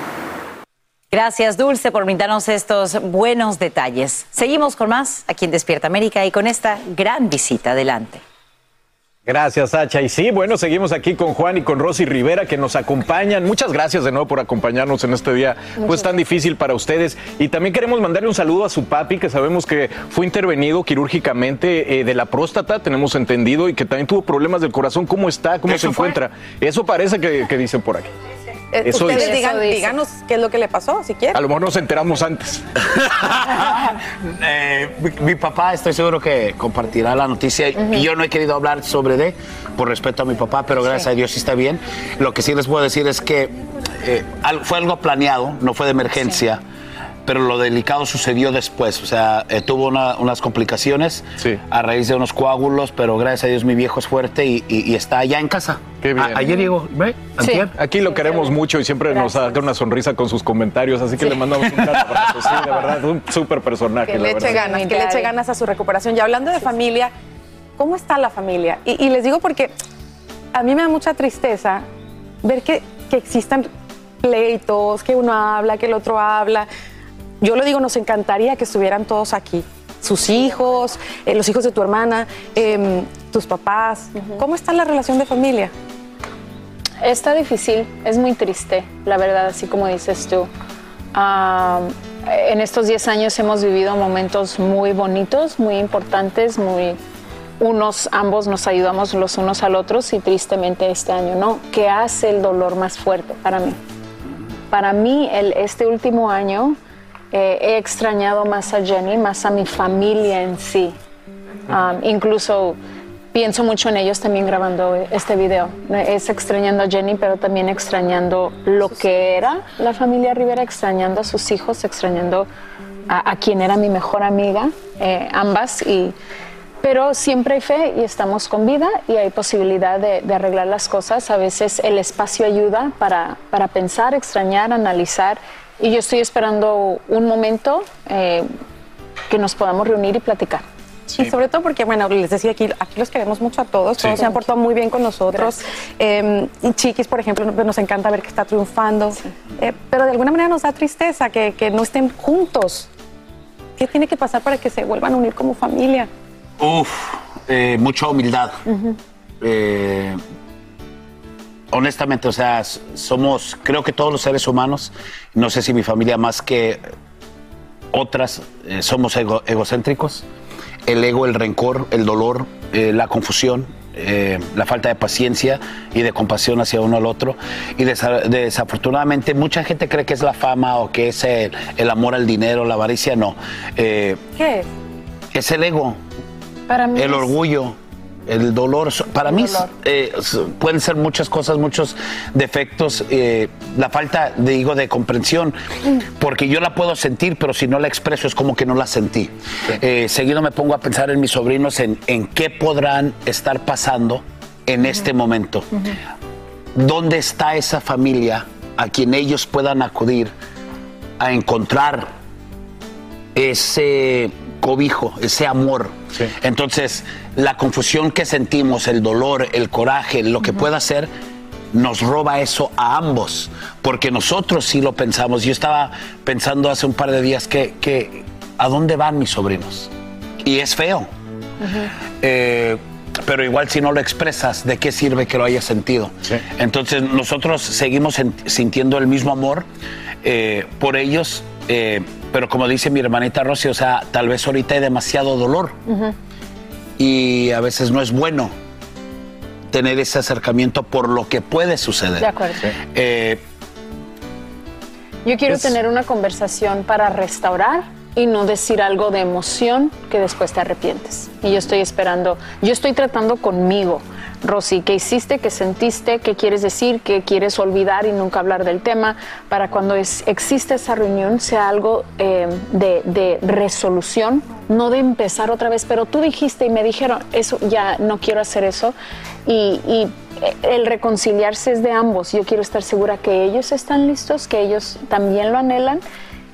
Gracias, Dulce, por brindarnos estos buenos detalles. Seguimos con más aquí en Despierta América y con esta gran visita. Adelante. Gracias, Sacha. Y sí, bueno, seguimos aquí con Juan y con Rosy Rivera que nos acompañan. Muchas gracias de nuevo por acompañarnos en este día, pues tan difícil para ustedes. Y también queremos mandarle un saludo a su papi, que sabemos que fue intervenido quirúrgicamente eh, de la próstata, tenemos entendido, y que también tuvo problemas del corazón. ¿Cómo está? ¿Cómo se encuentra? Eso parece que, que dicen por aquí. Eh, Eso Ustedes dice. digan- Eso dice. díganos qué es lo que le pasó, si quieren. A lo mejor nos enteramos antes. Eh, mi, mi papá estoy seguro que compartirá la noticia y yo no he querido hablar sobre de por respeto a mi papá, pero gracias a Dios sí está bien. Lo que sí les puedo decir es que eh, fue algo planeado, no fue de emergencia. Pero lo delicado sucedió después, o sea, eh, tuvo una- unas complicaciones a raíz de unos coágulos, pero gracias a Dios mi viejo es fuerte y, y- y está allá en casa. Qué bien. A- ayer llegó, ¿ve? Aquí lo queremos mucho y siempre nos saca una sonrisa con sus comentarios, así que le mandamos un gran abrazo. Sí, de verdad, un súper personaje. Que le eche ganas, que le eche ganas a su recuperación. Y hablando de familia, ¿cómo está la familia? Y, y les digo porque a mí me da mucha tristeza ver que, que existan pleitos, que uno habla, que el otro habla. Yo lo digo, nos encantaría que estuvieran todos aquí. Sus hijos, eh, los hijos de tu hermana, em, tus papás. ¿Cómo está la relación de familia? Está difícil, es muy triste, la verdad, así como dices tú. En estos 10 años hemos vivido momentos muy bonitos, muy importantes, muy unos, ambos nos ayudamos los unos al otros y tristemente este año no, que hace el dolor más fuerte para mí. Para mí, el, este último año eh, he extrañado más a Jenny, más a mi familia en sí. Incluso pienso mucho en ellos también grabando este video. Es extrañando a Jenny, pero también extrañando lo que era la familia Rivera, extrañando a sus hijos, extrañando a, a quien era mi mejor amiga, eh, ambas. Y, pero siempre hay fe y estamos con vida y hay posibilidad de, de arreglar las cosas. A veces el espacio ayuda para, para pensar, extrañar, analizar. Y yo estoy esperando un momento eh, que nos podamos reunir y platicar. Y sobre todo porque, bueno, les decía aquí, aquí los queremos mucho a todos, Sí. todos se han portado muy bien con nosotros. Eh, y Chiquis, por ejemplo, nos- encanta ver que está triunfando, Eh, pero de alguna manera nos da tristeza que, que no estén juntos. ¿Qué tiene que pasar para que se vuelvan a unir como familia? Uf, eh, mucha humildad. Eh, honestamente, o sea, somos, creo que todos los seres humanos, no sé si mi familia más que otras, eh, somos ego- egocéntricos. El ego, el rencor, el dolor, eh, la confusión, eh, la falta de paciencia y de compasión hacia uno al otro. Y desa- desafortunadamente mucha gente cree que es la fama o que es el, el amor al dinero, la avaricia, no. ¿Qué es? es el ego, Para mí el es- orgullo, el dolor. Para El mí dolor. eh, pueden ser muchas cosas, muchos defectos, eh, la falta, digo, de comprensión, porque yo la puedo sentir, pero si no la expreso es como que no la sentí. Eh, seguido me pongo a pensar en mis sobrinos, en, en qué podrán estar pasando en este momento. ¿Dónde está esa familia a quien ellos puedan acudir a encontrar ese cobijo, ese amor? Entonces, la confusión que sentimos, el dolor, el coraje, lo que pueda ser, nos roba eso a ambos, porque nosotros sí lo pensamos. Yo estaba pensando hace un par de días que, que ¿a dónde van mis sobrinos? Y es feo. Eh, pero igual si no lo expresas, ¿de qué sirve que lo hayas sentido? Entonces nosotros seguimos en- sintiendo el mismo amor eh, por ellos, eh, pero como dice mi hermanita Rosy, o sea, tal vez ahorita hay demasiado dolor y a veces no es bueno tener ese acercamiento por lo que puede suceder. De acuerdo. Eh, Yo quiero Es- tener una conversación para restaurar y no decir algo de emoción que después te arrepientes. Y yo estoy esperando, yo estoy tratando conmigo. Rosy, ¿qué hiciste? ¿Qué sentiste? ¿Qué quieres decir? ¿Qué quieres olvidar y nunca hablar del tema? Para cuando es- existe esa reunión sea algo eh, de, resolución, no de empezar otra vez. Pero tú dijiste y me dijeron, eso ya no quiero hacer eso. Y, y eh, el reconciliarse es de ambos. Yo quiero estar segura que ellos están listos, que ellos también lo anhelan.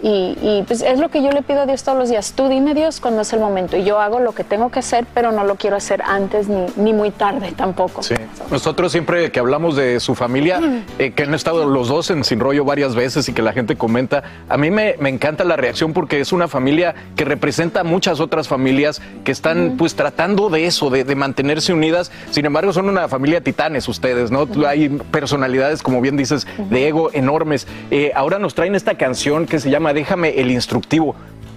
Y, y, pues es lo que yo le pido a Dios todos los días. Tú dime Dios cuándo es el momento. Y yo hago lo que tengo que hacer, pero no lo quiero hacer antes ni, ni muy tarde tampoco. Sí. Nosotros siempre que hablamos de su familia, eh, que han estado los dos en Sin Rollo varias veces y que la gente comenta, a mí me, me encanta la reacción porque es una familia que representa a muchas otras familias que están pues tratando de eso, de, de mantenerse unidas. Sin embargo, son una familia titanes ustedes, ¿no? Hay personalidades, como bien dices, de ego enormes. Eh, ahora nos traen esta canción que se llama Déjame el instructivo.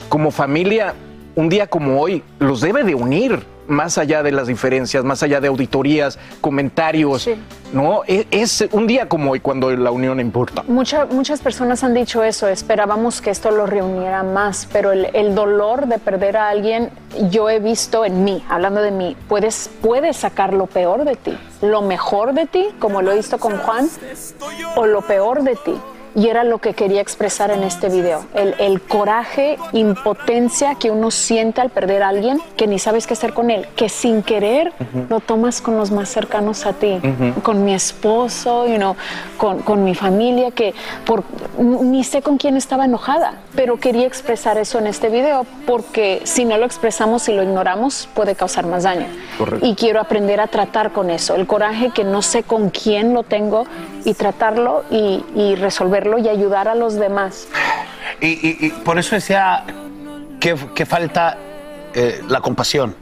Como familia, un día como hoy los debe de unir más allá de las diferencias, más allá de auditorías, comentarios, ¿no? E- Es, un día como hoy cuando la unión importa. Mucha- muchas personas han dicho eso, esperábamos que esto lo reuniera más, pero el, el dolor de perder a alguien, yo he visto en mí, hablando de mí, puedes, puedes sacar lo peor de ti, lo mejor de ti, como lo he visto con Juan, o lo peor de ti. Y era lo que quería expresar en este video, el, el coraje, impotencia que uno siente al perder a alguien, que ni sabes qué hacer con él, que sin querer lo tomas con los más cercanos a ti, con mi esposo, you know, con, con mi familia, que por, ni sé con quién estaba enojada, pero quería expresar eso en este video porque si no lo expresamos y lo ignoramos puede causar más daño. Correcto. Y quiero aprender a tratar con eso, el coraje que no sé con quién lo tengo y tratarlo y, y resolverlo y ayudar a los demás. Y, y- y por eso decía que, que falta eh, la compasión,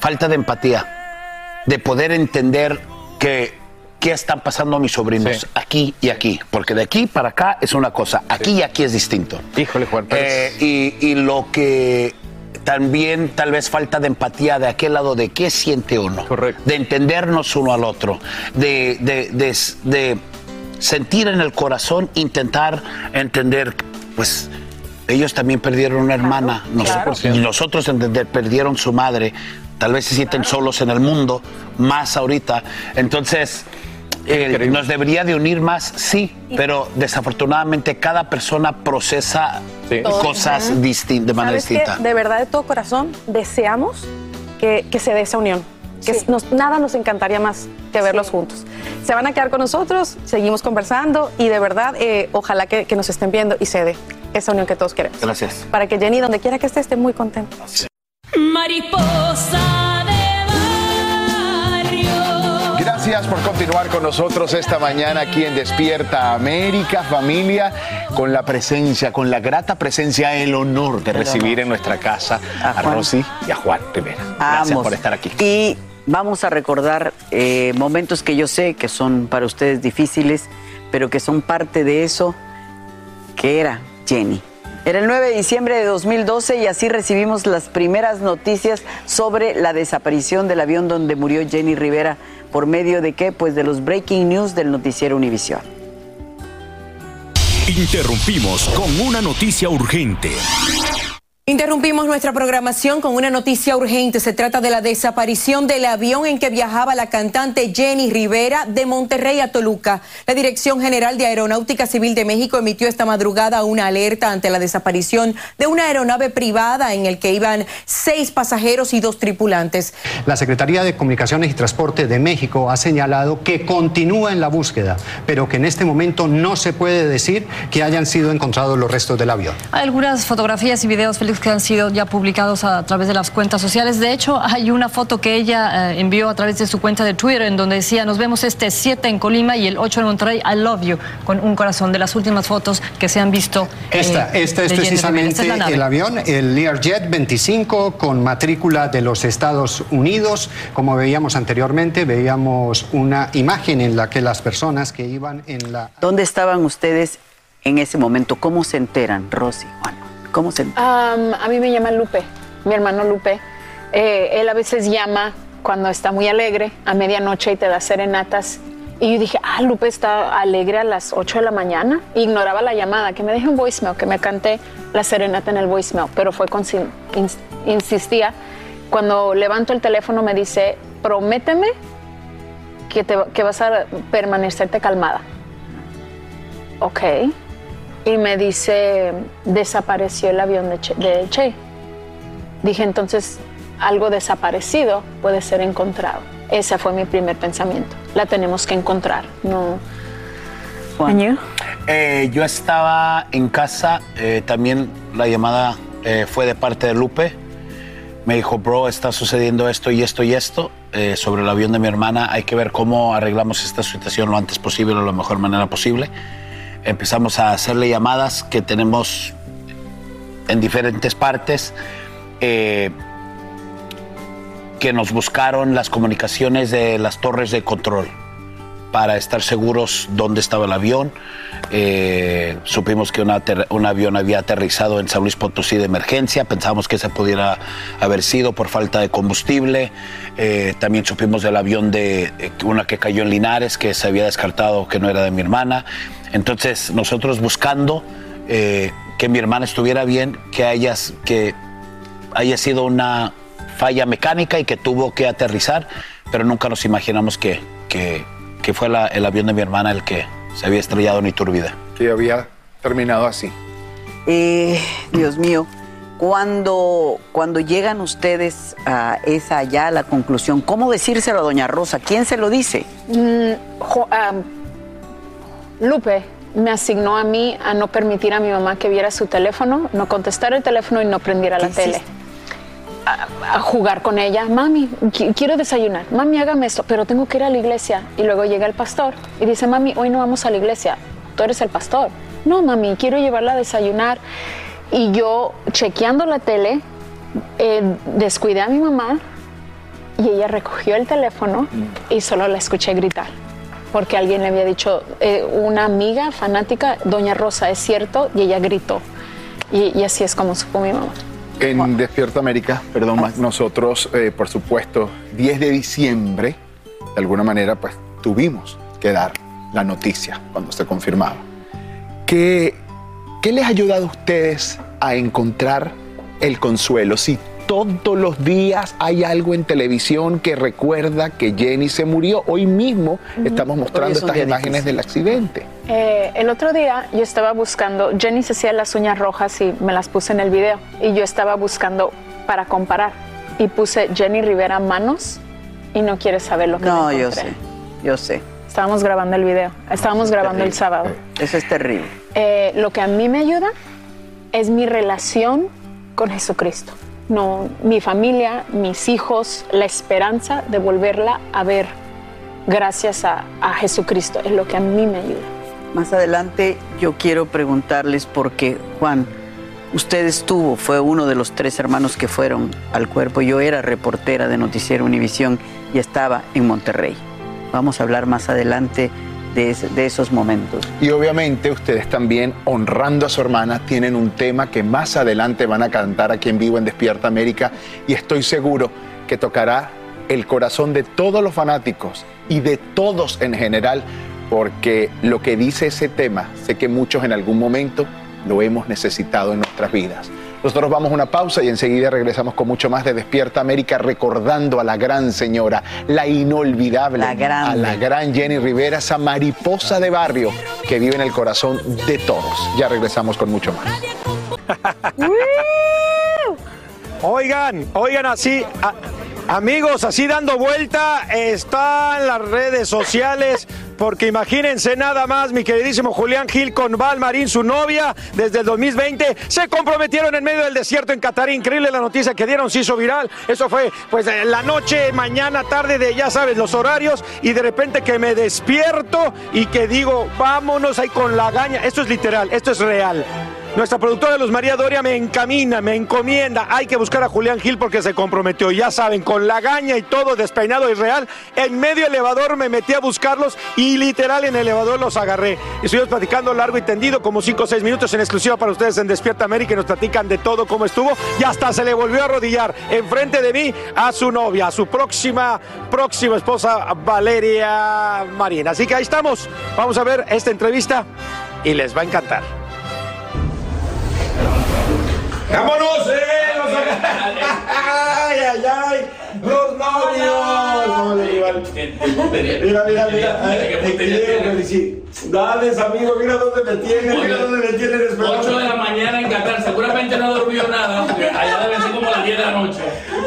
falta de empatía, de poder entender que qué están pasando mis sobrinos aquí y aquí, porque de aquí para acá es una cosa, aquí y aquí es distinto. Híjole, Juan. Eh, y, y lo que también tal vez falta de empatía de aquel lado de qué siente uno, de entendernos uno al otro, de, de- de- de sentir en el corazón, intentar entender, pues ellos también perdieron una hermana, nosotros, claro. y nosotros entender, perdieron su madre, tal vez se sienten solos en el mundo, más ahorita. Entonces, eh, nos debería de unir más, sí, pero desafortunadamente cada persona procesa cosas de manera distinta. De verdad, de todo corazón, deseamos que, que se dé esa unión. Que nos- nada nos encantaría más que verlos juntos. Se van a quedar con nosotros, seguimos conversando y de verdad, eh, ojalá que, que nos estén viendo y se dé esa unión que todos queremos. Gracias. Para que Jenny, donde quiera que esté, esté muy contenta. Mariposa de barrio. Gracias por continuar con nosotros esta mañana aquí en Despierta América, familia, con la presencia, con la grata presencia, el honor de recibir en nuestra casa a, Rosy y a Juan Rivera. Gracias por estar aquí. Y vamos a recordar eh, momentos que yo sé que son para ustedes difíciles, pero que son parte de eso que era Jenny. Era el 9 de diciembre de 2012 y así recibimos las primeras noticias sobre la desaparición del avión donde murió Jenny Rivera. ¿Por medio de qué? Pues de los breaking news del noticiero Univisión. Interrumpimos con una noticia urgente. Interrumpimos nuestra programación con una noticia urgente. Se trata de la desaparición del avión en que viajaba la cantante Jenny Rivera de Monterrey a Toluca. La Dirección General de Aeronáutica Civil de México emitió esta madrugada una alerta ante la desaparición de una aeronave privada en el que iban seis pasajeros y dos tripulantes. La Secretaría de Comunicaciones y Transporte de México ha señalado que continúa en la búsqueda, pero que en este momento no se puede decir que hayan sido encontrados los restos del avión. Hay algunas fotografías y videos, Que han sido ya publicados a través de las cuentas sociales. De hecho, hay una foto que ella eh, envió a través de su cuenta de Twitter en donde decía, nos vemos este 7 en Colima y el 8 en Monterrey, I love you, con un corazón de las últimas fotos que se han visto. eh, Esta, es precisamente Esta es nave. el avión, el Learjet 25 con matrícula de los Estados Unidos. Como veíamos anteriormente, veíamos una imagen en la que las personas que iban en la... ¿Dónde estaban ustedes en ese momento? ¿Cómo se enteran, Rosy? Juan? ¿Cómo se? Am, a mí me llama Lupe, mi hermano Lupe. Eh, él a veces llama cuando está muy alegre a medianoche y te da serenatas. Y yo dije, ah, Lupe está alegre a las 8 de la mañana. Ignoraba la llamada, que me deje un voicemail, que me cante la serenata en el voicemail. Pero fue con, ins- insistía. Cuando levanto el teléfono me dice, prométeme que, te, que vas a permanecerte calmada. Ok. Y me dice, desapareció el avión de Che. de Che. Dije, entonces, algo desaparecido puede ser encontrado. Ese fue mi primer pensamiento. La tenemos que encontrar. No. ¿And Eh, yo estaba en casa, eh, también la llamada eh, fue de parte de Lupe. Me dijo, bro, está sucediendo esto y esto y esto eh, sobre el avión de mi hermana. Hay que ver cómo arreglamos esta situación lo antes posible, de la mejor manera posible. Empezamos a hacerle llamadas que tenemos en diferentes partes. eh, que nos buscaron las comunicaciones de las torres de control para estar seguros dónde estaba el avión. Eh, supimos que una un avión había aterrizado en San Luis Potosí de emergencia. Pensábamos que ese pudiera haber sido por falta de combustible. Eh, también supimos del avión de una que cayó en Linares, que se había descartado que no era de mi hermana. Entonces, nosotros buscando eh, que mi hermana estuviera bien, que, hayas, que haya sido una falla mecánica y que tuvo que aterrizar, pero nunca nos imaginamos que, que, que fue la- el avión de mi hermana el que se había estrellado en Iturbide. Que había terminado así. Eh, Dios mío, cuando, cuando llegan ustedes a esa ya a la conclusión, ¿cómo decírselo a Doña Rosa? ¿Quién se lo dice? Mm, jo- Lupe me asignó a mí a no permitir a mi mamá que viera su teléfono, no contestar el teléfono y no prendiera la tele. A, a jugar con ella, mami, qui- quiero desayunar, mami, hágame esto, pero tengo que ir a la iglesia. Y luego llega el pastor y dice, mami, hoy no vamos a la iglesia, tú eres el pastor. No, mami, quiero llevarla a desayunar. Y yo, chequeando la tele, eh, descuidé a mi mamá y ella recogió el teléfono y solo la escuché gritar. Porque alguien le había dicho, eh, una amiga fanática, Doña Rosa, ¿es cierto? Y ella gritó. Y, y así es como supo mi mamá. En Despierta América, perdón, más nosotros, eh, por supuesto, 10 de diciembre, de alguna manera, pues tuvimos que dar la noticia cuando se confirmaba. ¿Qué, qué les ha ayudado a ustedes a encontrar el consuelo? Si todos los días hay algo en televisión que recuerda que Jenny se murió, hoy mismo estamos mostrando es estas imágenes difícil. del accidente. Eh, el otro día yo estaba buscando, Jenny se hacía las uñas rojas y me las puse en el video. Y yo estaba buscando para comparar. Y puse Jenny Rivera manos y no quieres saber lo que No, me yo sé, yo sé. Estábamos grabando el video. Estábamos grabando el sábado. Eso es terrible. Eh, lo que a mí me ayuda es mi relación con Jesucristo. No, mi familia, mis hijos, la esperanza de volverla a ver gracias a, a Jesucristo es lo que a mí me ayuda. Más adelante yo quiero preguntarles porque Juan, usted estuvo, fue uno de los tres hermanos que fueron al cuerpo. Yo era reportera de Noticiero Univisión y estaba en Monterrey. Vamos a hablar más adelante de, esos momentos. Y obviamente ustedes también, honrando a su hermana, tienen un tema que más adelante van a cantar aquí en vivo en Despierta América y estoy seguro que tocará el corazón de todos los fanáticos y de todos en general, porque lo que dice ese tema, sé que muchos en algún momento lo hemos necesitado en nuestras vidas. Nosotros vamos a una pausa y enseguida regresamos con mucho más de Despierta América, recordando a la gran señora, la inolvidable, a la gran Jenny Rivera, esa mariposa de barrio que vive en el corazón de todos. Ya regresamos con mucho más. Oigan, oigan así, a- amigos, así dando vuelta, están las redes sociales, porque imagínense nada más, mi queridísimo Julián Gil con Val Marín, su novia, desde el 2020, se comprometieron en medio del desierto en Qatar, increíble la noticia que dieron, se hizo viral, eso fue pues eh, la noche, mañana, tarde de ya sabes los horarios, y de repente que me despierto y que digo, vámonos ahí con la gaña, esto es literal, esto es real. Nuestra productora Luz María Doria me encamina, me encomienda. Hay que buscar a Julián Gil porque se comprometió. Ya saben, con la gaña y todo despeinado y real. En medio elevador me metí a buscarlos y literal en el elevador los agarré. Estuvimos platicando largo y tendido, como 5 o 6 minutos en exclusiva para ustedes en Despierta América y nos platican de todo cómo estuvo. Y hasta se le volvió a arrodillar enfrente de mí a su novia, a su próxima, próxima esposa Valeria Marín. Así que ahí estamos. Vamos a ver esta entrevista y les va a encantar. ¡Vámonos, eh! Los ¡Ay, ay, ay! ¡Los novios! Mira, mira, mira. felicidades, amigo. Mira dónde me tienen. Mira dónde me tienen esperando. 8 de la mañana en Qatar, seguramente no durmió nada, allá deben las 10 de la noche.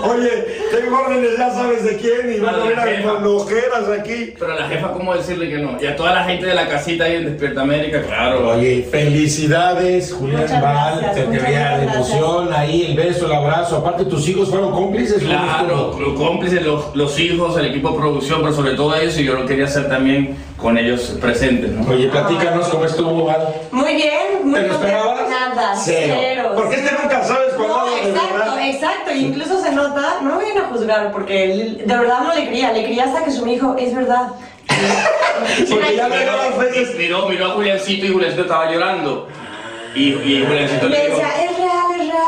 Oye, tengo órdenes, ya sabes de quién, y van a ver con ojeras aquí. Pero la jefa, ¿cómo decirle que no? Y a toda la gente de la casita ahí en Despierta América, claro. Oye, felicidades, Julián Muchas Val. gracias, te veía la emoción ahí, el beso, el abrazo. Aparte, tus hijos fueron cómplices. ¿cómo Claro, los cómplices, los, los hijos, el equipo de producción, pero sobre todo ellos, y yo lo quería hacer también con ellos presentes, ¿no? Oye, platícanos cómo estuvo, Val. Muy bien, muy ¿Te lo esperabas? Nada, Cero. cero. Porque este nunca sabes cuándo No, exacto, exacto. Incluso se nota, no me vayan a juzgar, porque de verdad no le creía. Le creía hasta que su hijo, es verdad. Porque ya miró, miró, miró a Juliancito y Juliancito estaba llorando. Y, y Juliancito le dijo, decía, es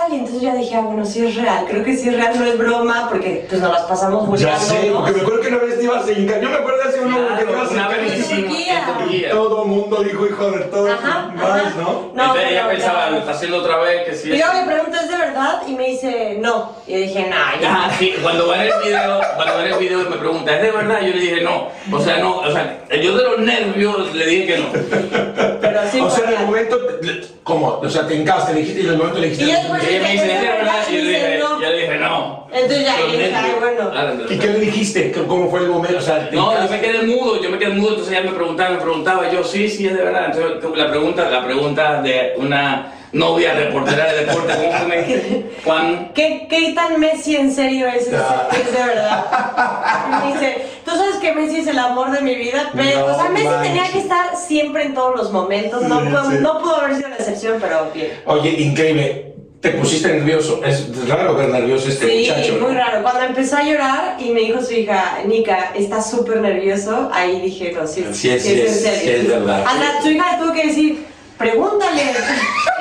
real. Y entonces yo dije, ah, bueno, sí es real. Creo que sí es real, no es broma, porque pues nos las pasamos Ya jugando. sé, ¿no? porque me acuerdo que una vez te ibas a hincar. Yo me acuerdo hace uno que te ibas a hicimos en. Todo mundo dijo, hijo de todo. Ajá, Más, ¿no? No, Entonces ella pensaba, lo está haciendo otra vez, que sí. Y yo le pregunto, ¿es de verdad? Y me dice, no. Y yo dije, nah, ya. Ajá, sí, cuando va en el video, cuando el video y me pregunta, ¿es de verdad? Yo le dije no. O sea, no, o sea, yo de los nervios le dije que no. o sea, en el momento, ¿cómo? O sea, te encaste, le dijiste y en el momento le dijiste. Y me dice, ¿es de verdad? Y yo le dije, no. yo le dije no. Entonces ya, Los y dije, ah, nervios. bueno. Ah, ¿Y qué le dijiste? ¿Cómo fue el momento? O sea, No, yo me quedé mudo, yo me quedé mudo, entonces ella me preguntaba, me preguntaba, yo sí, sí, es de verdad. Entonces la pregunta, la pregunta de una novia reportera de deporte, ¿cómo se me Juan? ¿Qué, ¿Qué tan Messi en serio es? Es, es de verdad. Me dice, tú sabes que Messi es el amor de mi vida, pero, No o sea, Messi manches. tenía que estar siempre en todos los momentos. No, Sí, pudo, sí. no pudo haber sido la excepción, pero bien. Oye, increíble. Te pusiste nervioso. Es raro ver nervioso este Sí, muchacho. ¿no? muy raro. Cuando empezó a llorar y me dijo su hija, Nika, está súper nervioso, ahí dije, no, sí, Sí es, sí sí es, sí es verdad. Hasta su hija le tuvo que decir, pregúntale,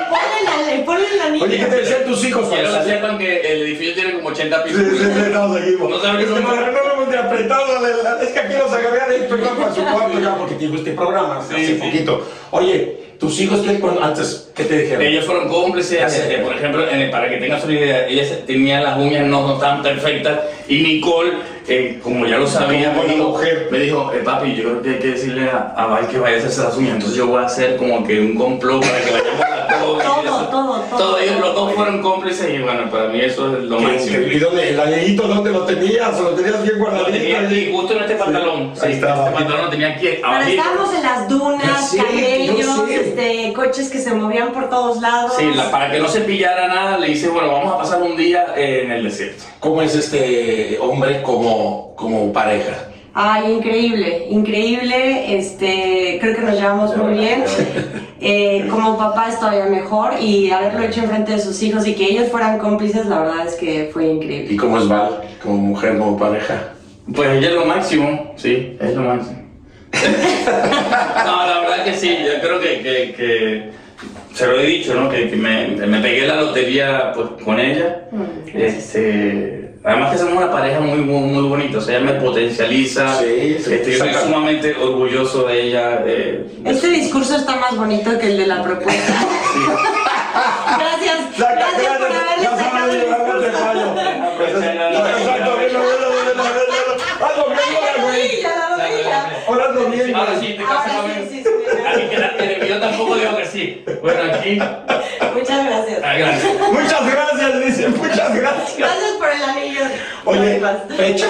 ponle la, ponle la niña. Oye, ¿qué te decían tus hijos? Quiero que salían? sepan que el edificio tiene como 80 pisos. estamos aquí. No saben que que son- no, no lo hemos de apretado. de la- Es que aquí los agarré adentro ya para su cuarto ya porque tiene este programa hace poquito. Oye, tus hijos, ¿qué, cuando- antes, ¿qué te dijeron? Ellos fueron cómplices, eh, por ejemplo, en el- para que tengas una idea, ella se- tenía las uñas no, no estaban perfectas y Nicole, eh, como ya lo sabía, me dijo, me dijo "Eh, papi, yo creo que hay que decirle a, a Val que vaya a hacerse las uñas, entonces yo voy a hacer como que un complot para que vayamos a todos. Todo, todo, todo. Todos ellos, los dos fueron cómplices y bueno, para mí eso es lo ¿Qué- máximo. ¿Y dónde? ¿El anellito dónde lo tenías? ¿O lo tenías bien Lo guardadito? tenía aquí, justo en este pantalón. Sí, ahí estaba. este pantalón lo tenía aquí Pero estábamos en las dunas, camellos, sé. este, coches que se movían por todos lados. Sí, la- para que no se pillara nada, le dice, bueno, vamos a pasar un día eh, en el desierto. ¿Cómo es este hombre como, como pareja? Ay, increíble, increíble. Este, creo que nos llevamos muy bien. Eh, como papá es todavía mejor y haberlo hecho enfrente de sus hijos y que ellos fueran cómplices, la verdad es que fue increíble. ¿Y cómo es Val como mujer, como pareja? Pues ella es lo máximo, sí, es lo máximo. No, la verdad que sí, yo creo que, que- que se lo he dicho, ¿no? Que, que me, me pegué la lotería pues, con ella. Este, además que somos una pareja muy, muy, muy bonita, o sea, ella me potencializa. Sí, sí, Este, yo soy saca- sumamente orgulloso de ella. eh, Este discurso está más bonito que el de la propuesta. Gracias, gracias por haberle sacado el Ahora sí, te casas yo tampoco digo que sí. Bueno, aquí. Muchas gracias. Ah, gracias. Muchas gracias, dice, muchas gracias. Gracias por el anillo. Oye, ¿fecha?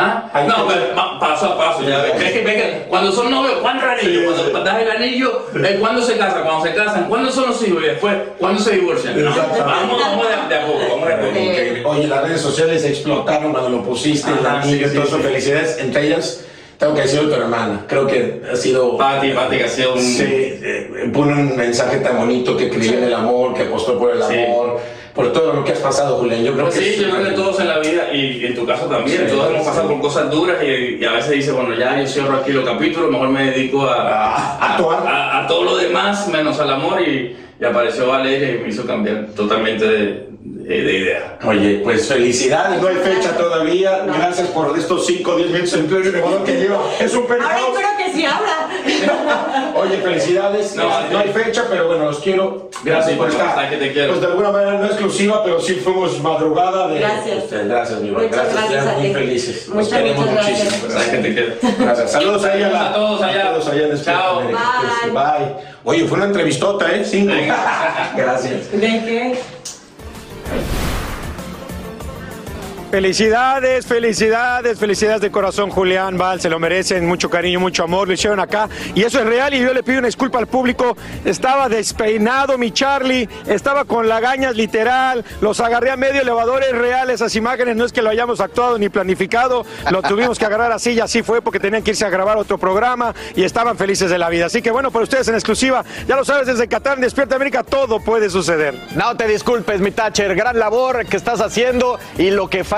¿Ah? No, pero pa- paso a paso, ya ves. Ves que, ves que cuando son novios, ¿cuándo el anillo? Cuando das el anillo, eh, ¿cuándo se casan? Cuando se casan, ¿cuándo son los hijos? Y después, ¿cuándo se divorcian? No, vamos, vamos de, de a poco, vamos a poco. Oye, las redes sociales explotaron cuando lo pusiste, el Ajá, anillo, sí, todo sí, eso, sí. felicidades. Entre ellas, tengo que decirlo tu hermana. Creo que ha sido. Pati, Pati, que ha sido un. Sí, eh, pone un mensaje tan bonito que creyó en el amor, que apostó por el Sí. amor, por todo lo que has pasado, Julián. Yo creo Pues que sí, yo creo que todos en la vida, y en tu caso también, Sí, todos hemos pasado por cosas duras y, y a veces dice, bueno, ya yo cierro aquí los capítulos, mejor me dedico a, a, a- a todo lo demás menos al amor y, y apareció Valeria y me hizo cambiar totalmente de, de- de idea. Oye, pues felicidades, no hay fecha todavía. Gracias por estos 5 o 10 minutos Ecuador que lleva. Es un Ahora penthouse. espero que sí habla. Oye, felicidades. No, No, hay fecha, pero bueno, los quiero. Gracias, por papá, esta. sabes que te quiero. Pues de alguna manera no exclusiva, pero sí fuimos madrugada de. Gracias. Pues, gracias, mi Gracias, gracias a muy ti. felices. Nos Muchas, queremos muchas muchísimo. gracias. Que te quiero. Gracias. Saludos a ella. A todos allá. A todos allá en Chao. Pues, Bye. Oye, fue una entrevistota, ¿eh? Cinco. Gracias. ¿De qué? Felicidades, felicidades, felicidades de corazón, Julián Val, se lo merecen, mucho cariño, mucho amor, lo hicieron acá y eso es real y yo le pido una disculpa al público, estaba despeinado mi Charlie, estaba con lagañas literal, los agarré a medio elevador, es real esas imágenes, no es que lo hayamos actuado ni planificado, lo tuvimos que agarrar así y así fue porque tenían que irse a grabar otro programa y estaban felices de la vida, así que bueno, para ustedes en exclusiva, ya lo sabes, desde Qatar, en Despierta América, todo puede suceder. No te disculpes, mi Thatcher. Gran labor que estás haciendo y lo que falta,